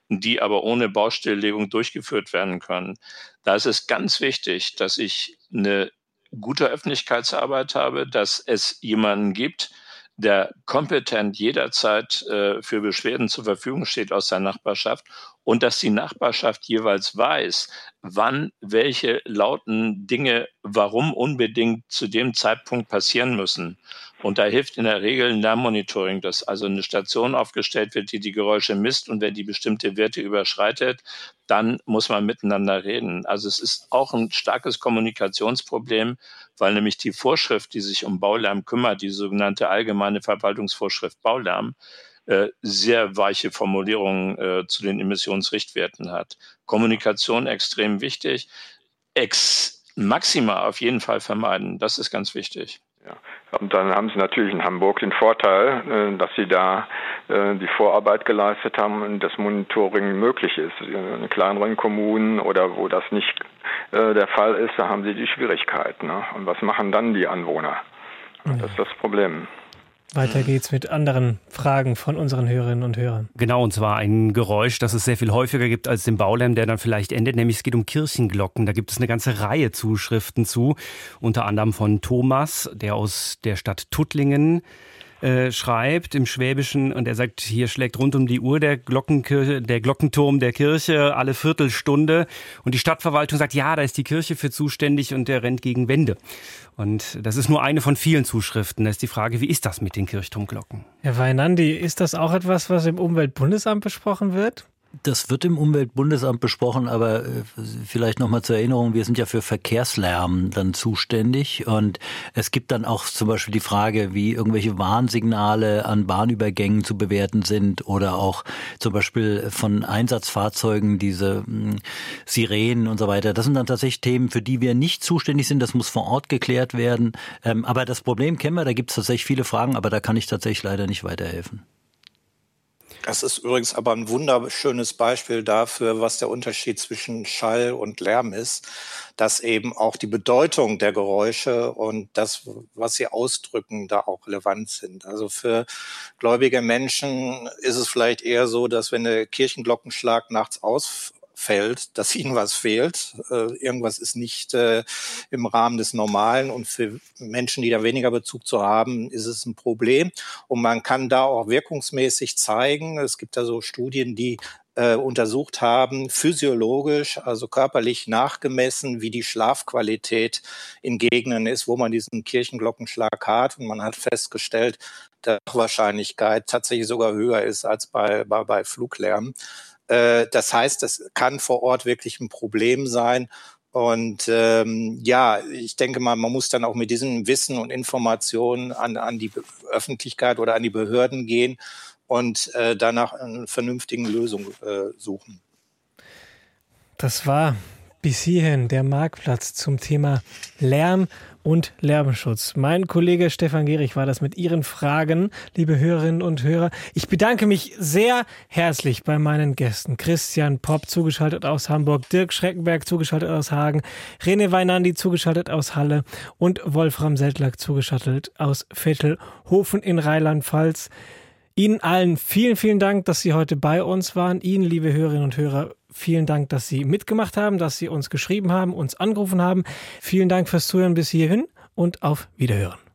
die aber ohne Baustilllegung durchgeführt werden können. Da ist es ganz wichtig, dass ich eine gute Öffentlichkeitsarbeit habe, dass es jemanden gibt, der kompetent jederzeit äh, für Beschwerden zur Verfügung steht aus der Nachbarschaft und dass die Nachbarschaft jeweils weiß, wann welche lauten Dinge, warum unbedingt zu dem Zeitpunkt passieren müssen. Und da hilft in der Regel ein Lärmmonitoring, dass also eine Station aufgestellt wird, die die Geräusche misst und wenn die bestimmte Werte überschreitet, dann muss man miteinander reden. Also es ist auch ein starkes Kommunikationsproblem, weil nämlich die Vorschrift, die sich um Baulärm kümmert, die sogenannte allgemeine Verwaltungsvorschrift Baulärm, äh, sehr weiche Formulierungen äh, zu den Emissionsrichtwerten hat. Kommunikation extrem wichtig. Ex Maxima auf jeden Fall vermeiden. Das ist ganz wichtig. Ja. Und dann haben Sie natürlich in Hamburg den Vorteil, äh, dass Sie da äh, die Vorarbeit geleistet haben und das Monitoring möglich ist. In kleineren Kommunen oder wo das nicht äh, der Fall ist, da haben Sie die Schwierigkeiten. Ne? Und was machen dann die Anwohner? Das ist das Problem. Weiter geht's mit anderen Fragen von unseren Hörerinnen und Hörern. Genau, und zwar ein Geräusch, das es sehr viel häufiger gibt als den Baulärm, der dann vielleicht endet, nämlich es geht um Kirchenglocken. Da gibt es eine ganze Reihe Zuschriften zu, unter anderem von Thomas, der aus der Stadt Tuttlingen äh, schreibt im Schwäbischen und er sagt, hier schlägt rund um die Uhr der Glockenkirche, der Glockenturm der Kirche alle Viertelstunde und die Stadtverwaltung sagt, ja, da ist die Kirche für zuständig und der rennt gegen Wände. Und das ist nur eine von vielen Zuschriften. Da ist die Frage, wie ist das mit den Kirchturmglocken? Herr Weinandi, ist das auch etwas, was im Umweltbundesamt besprochen wird? Das wird im Umweltbundesamt besprochen, aber äh, vielleicht nochmal zur Erinnerung, wir sind ja für Verkehrslärm dann zuständig und es gibt dann auch zum Beispiel die Frage, wie irgendwelche Warnsignale an Bahnübergängen zu bewerten sind oder auch zum Beispiel von Einsatzfahrzeugen diese hm, Sirenen und so weiter. Das sind dann tatsächlich Themen, für die wir nicht zuständig sind. Das muss vor Ort geklärt werden. Ähm, aber das Problem kennen wir, da gibt es tatsächlich viele Fragen, aber da kann ich tatsächlich leider nicht weiterhelfen. Das ist übrigens aber ein wunderschönes Beispiel dafür, was der Unterschied zwischen Schall und Lärm ist, dass eben auch die Bedeutung der Geräusche und das, was sie ausdrücken, da auch relevant sind. Also für gläubige Menschen ist es vielleicht eher so, dass wenn der Kirchenglockenschlag nachts aus fällt, <laughs> dass ihnen was fehlt. Äh, irgendwas ist nicht äh, im Rahmen des Normalen und für Menschen, die da weniger Bezug zu haben, ist es ein Problem. Und man kann da auch wirkungsmäßig zeigen, es gibt da so Studien, die äh, untersucht haben, physiologisch, also körperlich nachgemessen, wie die Schlafqualität in Gegenden ist, wo man diesen Kirchenglockenschlag hat. Und man hat festgestellt, dass die Wahrscheinlichkeit tatsächlich sogar höher ist als bei, bei, bei Fluglärm. Äh, das heißt, das kann vor Ort wirklich ein Problem sein. Und ähm, ja, ich denke mal, man muss dann auch mit diesem Wissen und Informationen an, an die Öffentlichkeit oder an die Behörden gehen und äh, danach eine vernünftigen Lösung äh, suchen. Das war Bis hierhin der Marktplatz zum Thema Lärm und Lärmschutz. Mein Kollege Stefan Gehrig war das mit Ihren Fragen, liebe Hörerinnen und Hörer. Ich bedanke mich sehr herzlich bei meinen Gästen. Christian Popp, zugeschaltet aus Hamburg, Dirk Schreckenberg, zugeschaltet aus Hagen, Rene Weinandi, zugeschaltet aus Halle und Wolfram Seltlack, zugeschaltet aus Vettelhofen in Rheinland-Pfalz. Ihnen allen vielen, vielen Dank, dass Sie heute bei uns waren. Ihnen, liebe Hörerinnen und Hörer, vielen Dank, dass Sie mitgemacht haben, dass Sie uns geschrieben haben, uns angerufen haben. Vielen Dank fürs Zuhören bis hierhin und auf Wiederhören.